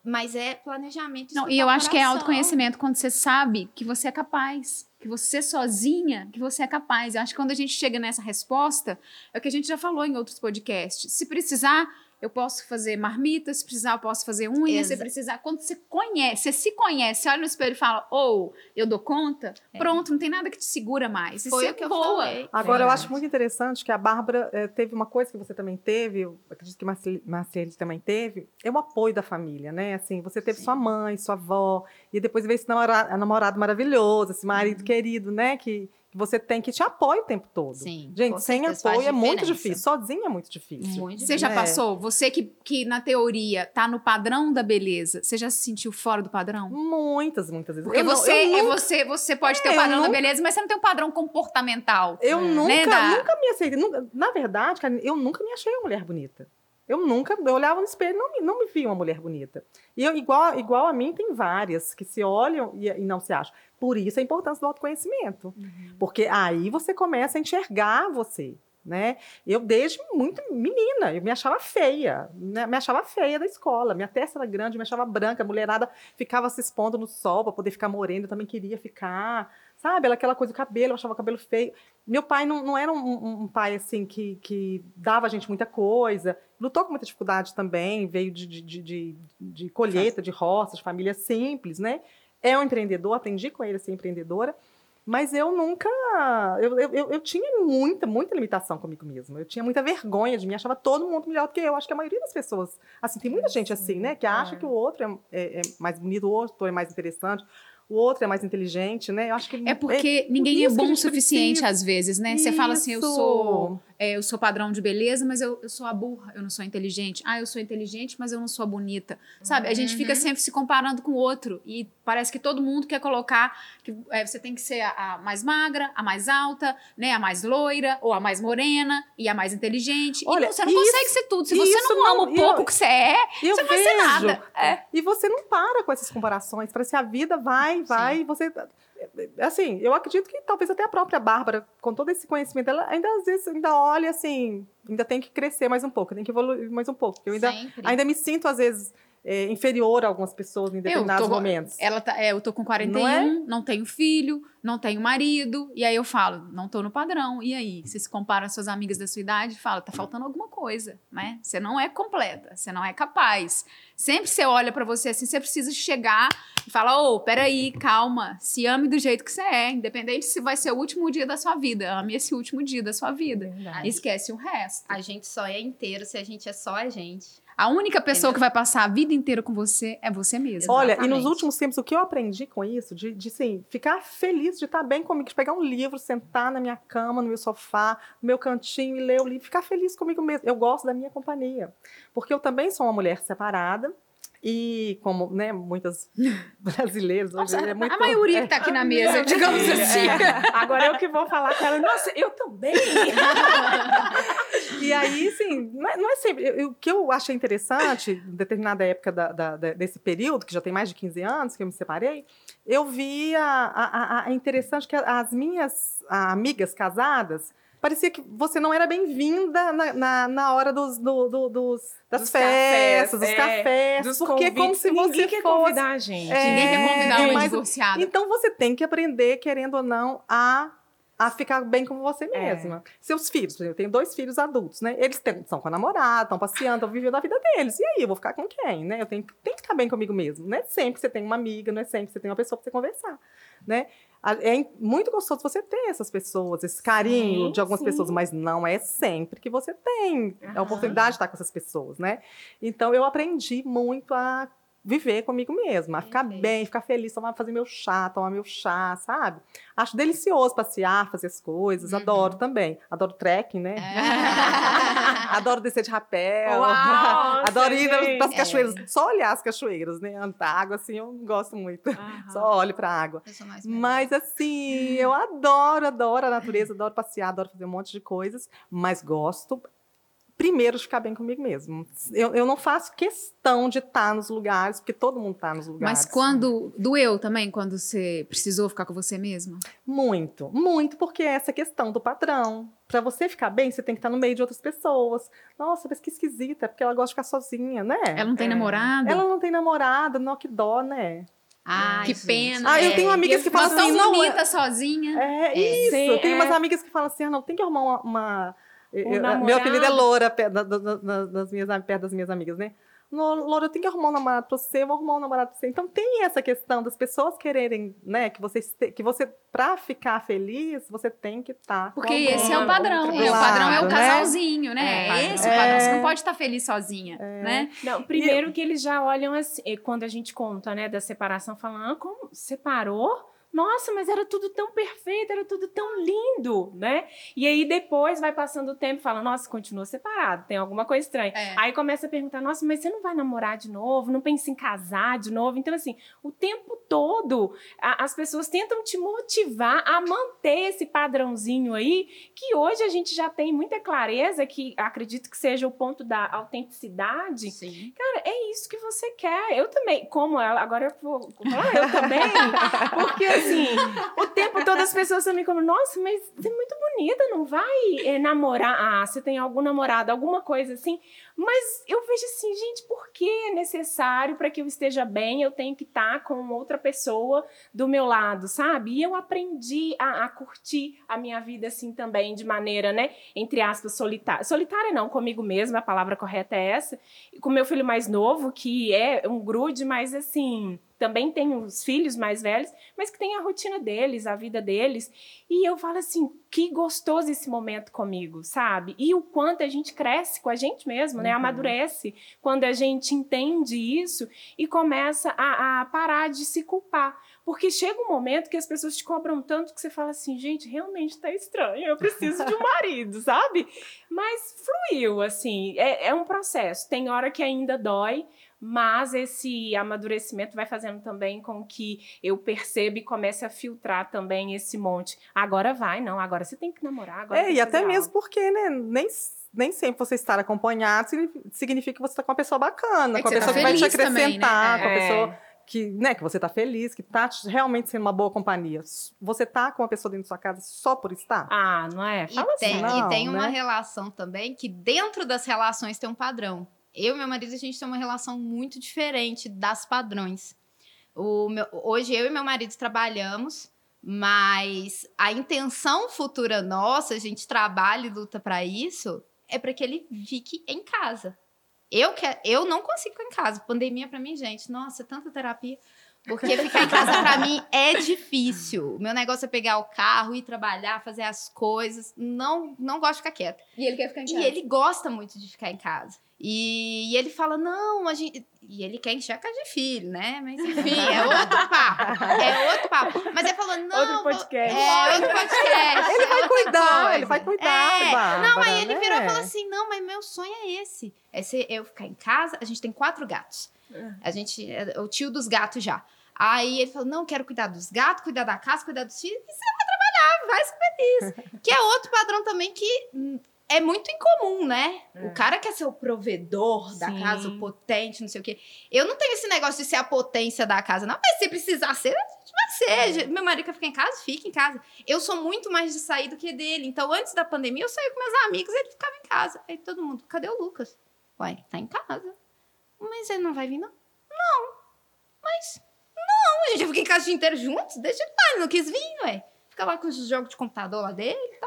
Mas é planejamento. Não, e eu acho que é coração. autoconhecimento quando você sabe que você é capaz, que você sozinha, que você é capaz. Eu acho que quando a gente chega nessa resposta, é o que a gente já falou em outros podcasts. Se precisar, eu posso fazer marmita, se precisar, eu posso fazer unha, se Exa- precisar. Quando você conhece, você se conhece, olha no espelho e fala, ou eu dou conta, pronto, não tem nada que te segura mais. E Foi você o que eu voa. falei. Agora, eu Verdade. acho muito interessante que a Bárbara eh, teve uma coisa que você também teve, eu acredito que Marceli Marceli também teve, é o apoio da família, né? Assim, você teve Sim. sua mãe, sua avó, e depois veio esse namorado, namorado maravilhoso, esse marido querido, né? Que você tem, que te apoia o tempo todo. Sim, Gente, sem apoio é muito difícil, sozinha é muito difícil. Muito Você já É. passou? Você que, que, na teoria, tá no padrão da beleza, você já se sentiu fora do padrão? Muitas, muitas vezes. Porque Eu não- você, eu é nunca- você, você pode ter É, o padrão eu da nunca- beleza, mas você não tem um padrão comportamental. Eu nunca, Né, da- nunca me aceitei. nunca- na verdade, cara, eu nunca me achei uma mulher bonita. Eu nunca, eu olhava no espelho não, me- não me via uma mulher bonita. E eu, igual, igual a mim, tem várias que se olham e, e não se acham. Por isso a importância do autoconhecimento. Porque aí você começa a enxergar você. Né? Eu, desde muito menina, eu me achava feia, né? me achava feia da escola. Minha testa era grande, me achava branca. A mulherada ficava se expondo no sol para poder ficar morena, eu também queria ficar. Sabe? Ela- Aquela coisa do cabelo, eu achava o cabelo feio. Meu pai não, não era um, um- pai assim que, que dava a gente muita coisa. Lutou com muita dificuldade também, veio de, de, de, de- colheita, de roça, de família simples, né? É um empreendedor, aprendi com ele a ser empreendedora. Mas eu nunca. Eu, eu, eu, eu tinha muita, muita limitação comigo mesma. Eu tinha muita vergonha de mim, achava todo mundo melhor do que eu. Acho que a maioria das pessoas. Assim, tem muita gente assim, né? Que acha é. que o outro é, é- é mais bonito, o outro é mais interessante, o outro é mais inteligente, né? Eu acho que. É porque por ninguém é isso que a bom o suficiente precisa. às vezes, né? Você fala assim, eu Isso. sou, é, eu sou padrão de beleza, mas eu, eu sou a burra, eu não sou inteligente. Ah, eu sou inteligente, mas eu não sou a bonita. Sabe? A gente fica sempre se comparando com o outro e parece que todo mundo quer colocar que é, você tem que ser a, a mais magra, a mais alta, né? A mais loira ou a mais morena e a mais inteligente. Olha, e não, você não isso- consegue ser tudo. Se você isso não ama não- o pouco eu- que você é, você não vai ser nada. É. E você não para com essas comparações. Parece que a vida vai, vai, e você. Assim, eu acredito que talvez até a própria Bárbara, com todo esse conhecimento, ela ainda às vezes ainda olha assim, ainda tem que crescer mais um pouco, tem que evoluir mais um pouco. Eu ainda, Sempre. ainda me sinto, às vezes, é, inferior a algumas pessoas em determinados tô- momentos. Ela tá, é, eu tô com 41, Não não, é? tenho filho, não tenho marido. E aí eu falo, não tô no padrão. E aí? Você se compara às suas amigas da sua idade e fala, tá faltando alguma coisa, né? Você não é completa, você não é capaz. Sempre você olha pra você assim, você precisa chegar e falar, ô, peraí, calma, se ame do jeito que você é, independente se vai ser o último dia da sua vida. Ame esse último dia da sua vida. Verdade. Esquece o resto. A gente só é inteiro se a gente é só a gente. A única pessoa que vai passar a vida inteira com você é você mesmo. Olha, e nos últimos tempos, o que eu aprendi com isso, de, de assim, ficar feliz de estar bem comigo, de pegar um livro, sentar na minha cama, no meu sofá, no meu cantinho e ler o livro, ficar feliz comigo mesmo. Eu gosto da minha companhia. Porque eu também sou uma mulher separada. E como, né, muitas brasileiras hoje é muito... a maioria que tá aqui na mesa, Minha digamos assim. é. Agora eu que vou falar com ela. Nossa, eu também. E aí, assim, não é, não é sempre. eu- O que eu achei interessante, em determinada época da- da- desse período, que já tem mais de 15 anos que eu me separei, eu vi a- a- a interessante que as minhas amigas casadas. Parecia que você não era bem-vinda na, na, na hora dos, do- do- dos, das Dos festas, cafés, dos é, cafés. Dos porque é como convites. se Ninguém você quer fosse. convidar a gente. É, Ninguém quer convidar uma mas- divorciada. Então você tem que aprender, querendo ou não, a, a ficar bem com você É. mesma. Seus filhos, por exemplo, eu tenho dois filhos adultos, né? Eles estão com a namorada, estão passeando, estão vivendo a vida deles. E aí, eu vou ficar com quem, né? Eu tenho, que- tenho que ficar bem comigo mesmo. Não é sempre que você tem uma amiga, não é sempre que você tem uma pessoa para você conversar, né? A- É muito gostoso você ter essas pessoas, esse carinho Sim, de algumas sim. pessoas, mas não é sempre que você tem a Aham. oportunidade de estar com essas pessoas, né? Então, eu aprendi muito a viver comigo mesma, a ficar Perfeito. bem, ficar feliz, tomar, fazer meu chá, tomar meu chá, sabe? Acho delicioso passear, fazer as coisas, Uhum. adoro também. Adoro trekking, né? É. Adoro descer de rapel. Uau, Adoro ir para as cachoeiras, só olhar as cachoeiras, né? Andar água, assim, eu não gosto muito. Aham. Só olho para a água. Mas assim, eu adoro, adoro a natureza, adoro passear, adoro fazer um monte de coisas, mas gosto primeiro de ficar bem comigo mesmo. Eu, eu não faço questão de estar nos lugares, porque todo mundo está nos lugares. Mas quando doeu também, quando você precisou ficar com você mesma? Muito, muito, porque é essa questão do padrão. Para você ficar bem, você tem que estar no meio de outras pessoas. Nossa, mas que esquisita, é porque ela gosta de ficar sozinha, né? Ela não tem É. namorado? Ela não tem namorada, não, que dó, né? Ai, Que gente. pena. Ah, eu É, tenho amigas que eu falam assim, tão não, é- bonita sozinha. É, É, isso. sim, Tem é. umas amigas que falam assim: ah, não, tem que arrumar uma. uma- eu- meu namorado. apelido é Loura, perto da- da- da- das minhas, perto das minhas amigas, né? "Lo- Loura, eu tenho que arrumar um namorado pra você, eu vou arrumar um namorado pra você. Então tem essa questão das pessoas quererem, né, que você, que você pra ficar feliz, você tem que estar. Porque esse é o padrão. Né? O padrão é o né? casalzinho, né? É, esse é o padrão. Você não pode estar feliz sozinha, né? Não, primeiro que eles já olham assim, quando a gente conta, né, da separação, falam, ah, como separou? Nossa, mas era tudo tão perfeito, era tudo tão lindo, né? E aí depois vai passando o tempo e fala, nossa, continua separado, tem alguma coisa estranha. É. Aí começa a perguntar, nossa, mas você não vai namorar de novo? Não pensa em casar de novo? Então, assim, o tempo todo a- as pessoas tentam te motivar a manter esse padrãozinho aí, que hoje a gente já tem muita clareza, que acredito que seja o ponto da autenticidade. Sim. Cara, é isso que você quer. Eu também, como ela, agora eu vou falar eu também, porque assim, o tempo todo as pessoas também como, nossa, mas você é muito bonita, não vai eh, namorar? Ah, você tem algum namorado, alguma coisa assim. Mas eu vejo assim, gente, por que é necessário para que eu esteja bem? Eu tenho que estar com outra pessoa do meu lado, sabe? E eu aprendi a, a curtir a minha vida assim também, de maneira, né, entre aspas, solitária. Solitária não, comigo mesma, a palavra correta é essa. E com meu filho mais novo, que é um grude, mas assim, também têm os filhos mais velhos, mas que têm a rotina deles, a vida deles. E eu falo assim, que gostoso esse momento comigo, sabe? E o quanto a gente cresce com a gente mesmo, né? Uhum. Amadurece quando a gente entende isso e começa a, a parar de se culpar. Porque chega um momento que as pessoas te cobram tanto que você fala assim, gente, realmente tá estranho, eu preciso de um marido, sabe? Mas fluiu, assim, é, é um processo. Tem hora que ainda dói, mas esse amadurecimento vai fazendo também com que eu perceba e comece a filtrar também esse monte. Agora vai, não, agora você tem que namorar. Agora É, tem e até mesmo algo. porque, né, nem, nem sempre você estar acompanhado signifi- significa que você está com uma pessoa bacana, É com a você pessoa tá que vai te feliz também, né? acrescentar, com a É. pessoa que, né, que você tá feliz, que tá te- realmente sendo uma boa companhia. Você tá com uma pessoa dentro da sua casa só por estar? Ah, não é? E Fala tem, assim. não, e tem uma né? relação também que dentro das relações tem um padrão. Eu e meu marido, a gente tem uma relação muito diferente das padrões. O meu- hoje eu e meu marido trabalhamos, mas a intenção futura nossa, a gente trabalha e luta para isso, é para que ele fique em casa. Eu, que, eu não consigo ficar em casa. Pandemia para mim, gente, nossa, é tanta terapia. Porque ficar em casa para mim é difícil. O meu negócio é pegar o carro, ir trabalhar, fazer as coisas. Não, não gosto de ficar quieta. E ele quer ficar em E ele gosta muito de ficar em casa. E, e ele fala, não, a gente... E ele quer encher a casa de filho, né? Mas enfim, é outro papo. É outro papo. Mas ele falou, não... Outro vou- podcast. É, outro podcast. Ele é vai cuidar, coisa. ele vai cuidar, É, Bárbara, Não, aí ele virou e né? falou assim, não, mas meu sonho é esse. É ser eu ficar em casa, a gente tem quatro gatos. É. A gente, é o tio dos gatos já. Aí ele falou, não, quero cuidar dos gatos, cuidar da casa, cuidar dos filhos. E você vai trabalhar, vai ser feliz. que é outro padrão também que hum, é muito incomum, né? É. O cara quer ser o provedor da Sim. casa, o potente, não sei o quê. Eu não tenho esse negócio de ser a potência da casa, não. Mas se precisar ser, a gente vai ser. Meu marido quer ficar em casa, fica em casa. Eu sou muito mais de sair do que dele. Então, antes da pandemia, eu saía com meus amigos, ele ficava em casa. Aí todo mundo, cadê o Lucas? Ué, tá em casa. Mas ele não vai vir, não? Não. Mas, não, a gente fica em casa o dia inteiro juntos, deixa ele lá, ele não quis vir, ué. Fica lá com os jogos de computador lá dele.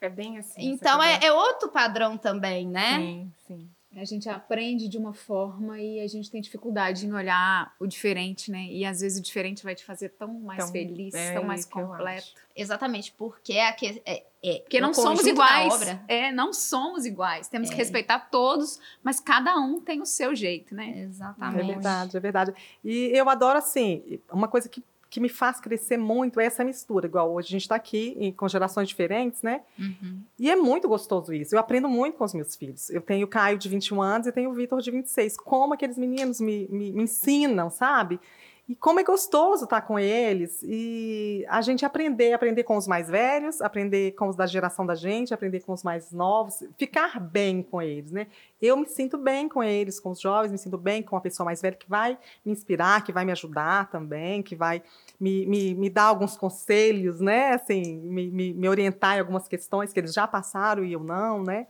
É bem assim. Então, é, é outro padrão também, né? Sim, sim. A gente aprende de uma forma e a gente tem dificuldade em olhar o diferente, né? E às vezes o diferente vai te fazer tão mais Tão- feliz, é tão mais isso que eu completo. Exatamente, porque é, que- é, é Porque o não somos iguais. obra. É, não somos iguais. Temos que É. respeitar todos, mas cada um tem o seu jeito, né? É Exatamente. verdade, é verdade. E eu adoro, assim, uma coisa que, que me faz crescer muito é essa mistura. Igual hoje a gente está aqui e com gerações diferentes, né? Uhum. E é muito gostoso isso. Eu aprendo muito com os meus filhos. Eu tenho o Caio de 21 anos e tenho o Vitor de 26. Como aqueles meninos me, me, me ensinam, sabe? E como é gostoso estar com eles. E a gente aprender, aprender com os mais velhos, aprender com os da geração da gente, aprender com os mais novos, ficar bem com eles, né? Eu me sinto bem com eles, com os jovens, me sinto bem com uma pessoa mais velha que vai me inspirar, que vai me ajudar também, que vai me, me, me dar alguns conselhos, né? Assim, me, me, me orientar em algumas questões que eles já passaram e eu não, né?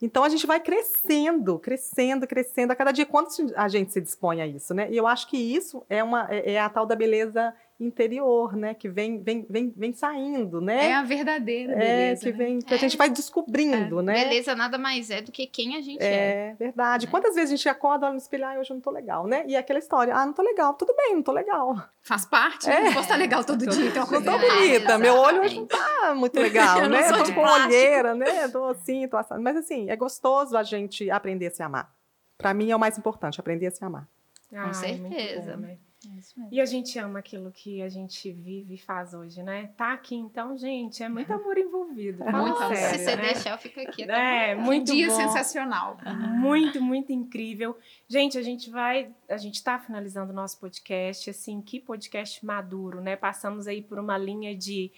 Então a gente vai crescendo, crescendo, crescendo a cada dia quando a gente se dispõe a isso, né? E eu acho que isso é uma é, é a tal da beleza interior, né? Que vem vem vem, vem saindo, É, né? a verdadeira É, beleza. que né? vem que a É. gente vai descobrindo, né? Beleza nada mais é do que quem a gente é. É verdade. Né? Quantas vezes a gente acorda, olha no espelho, ah, hoje eu não tô legal, né? E aquela história, ah, não tô legal, tudo bem, não tô legal. Faz parte, É. né? Não posso estar legal todo dia, então Não tô É, bonita, meu olho hoje não tá muito legal, Eu não né? tô com plástico. olheira, né? Tô assim, tô assado. Mas assim, é gostoso a gente aprender a se amar. Pra mim é o mais importante, aprender a se amar. Ai, muito certeza. né? É. E a gente ama aquilo que a gente vive e faz hoje, né? Tá aqui, então, gente, é muito amor envolvido. É muito amor. sério, Se você né? deixar, eu fico aqui. É, amanhã. muito um dia bom. sensacional. Muito, muito incrível. Gente, a gente vai, a gente está finalizando o nosso podcast, assim, que podcast maduro, né? Passamos aí por uma linha de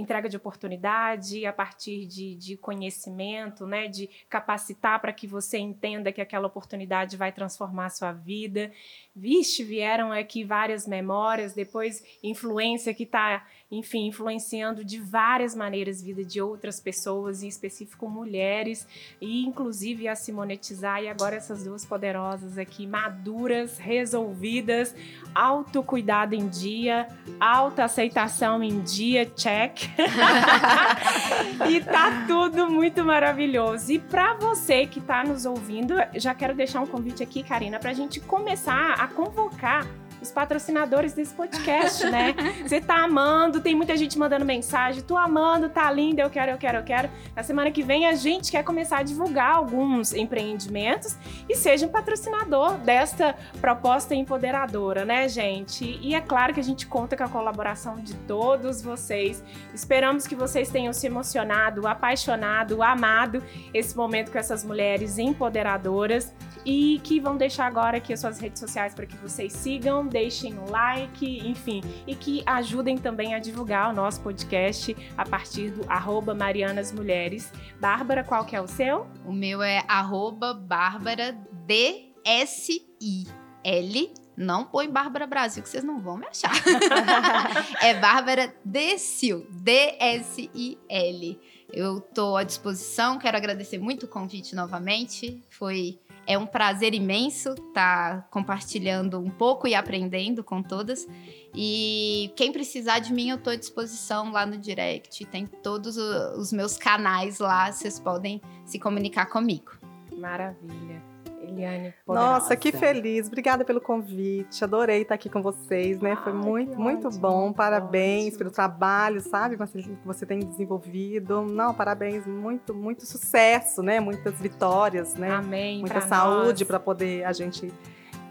entrega de oportunidade a partir de, de conhecimento, né? De capacitar para que você entenda que aquela oportunidade vai transformar a sua vida. Vixe, vieram aqui várias memórias, depois influência que está, enfim, influenciando de várias maneiras a vida de outras pessoas, em específico mulheres, e inclusive a se monetizar. E agora essas duas poderosas aqui, maduras, resolvidas, autocuidado em dia, autoaceitação em dia, check. e tá tudo muito maravilhoso. E para você que tá nos ouvindo, já quero deixar um convite aqui, Karina, para a gente começar a convocar os patrocinadores desse podcast, né? Você tá amando, tem muita gente mandando mensagem, tô amando, tá linda, eu quero, eu quero, eu quero. Na semana que vem a gente quer começar a divulgar alguns empreendimentos e seja um patrocinador desta proposta empoderadora, né, gente? E é claro que a gente conta com a colaboração de todos vocês. Esperamos que vocês tenham se emocionado, apaixonado, amado esse momento com essas mulheres empoderadoras e que vão deixar agora aqui as suas redes sociais para que vocês sigam, deixem like, enfim, e que ajudem também a divulgar o nosso podcast a partir do arroba Marianas Mulheres. Bárbara, qual que é o seu? O meu é arroba Bárbara DSI. L, não põe Bárbara Brasil, que vocês não vão me achar. é Bárbara Desil, D-S-I-L. Eu estou à disposição, quero agradecer muito o convite novamente. Foi é um prazer imenso estar tá compartilhando um pouco e aprendendo com todas. E quem precisar de mim, eu estou à disposição lá no direct. Tem todos os meus canais lá, vocês podem se comunicar comigo. Maravilha. Eliane, poderosa. Nossa, que feliz. Obrigada pelo convite. Adorei estar aqui com vocês, né? Foi Ai, muito, muito ótimo, bom. Parabéns ótimo. pelo trabalho, sabe? Que você tem desenvolvido. Não, parabéns. Muito, muito sucesso, né? Muitas vitórias, né? Amém. Muita saúde para poder a gente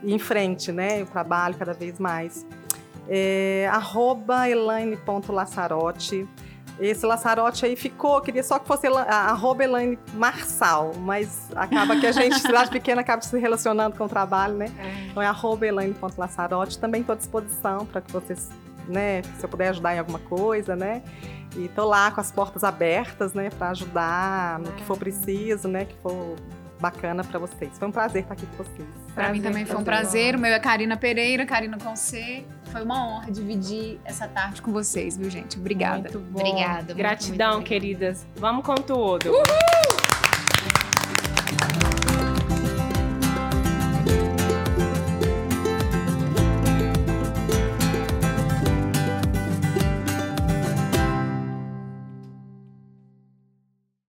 ir em frente, né? O trabalho cada vez mais. É, arroba elaine.laçarote. Esse Laçarote aí ficou, queria só que fosse a arroba Elaine Marçal, mas acaba que a gente, cidade pequena, acaba se relacionando com o trabalho, né? É. Então é arroba Elaine.laçarote. Também estou à disposição para que vocês, né, se eu puder ajudar em alguma coisa, né? E tô lá com as portas abertas, né, para ajudar no que for preciso, né, que for bacana para vocês. Foi um prazer estar aqui com vocês. Para mim também foi um prazer. O meu é Karina Pereira, Karina com C. Foi uma honra dividir essa tarde com vocês, viu, gente? Obrigada. Muito bom. Obrigada. Gratidão, muito, muito queridas. Vamos com tudo. Uhul!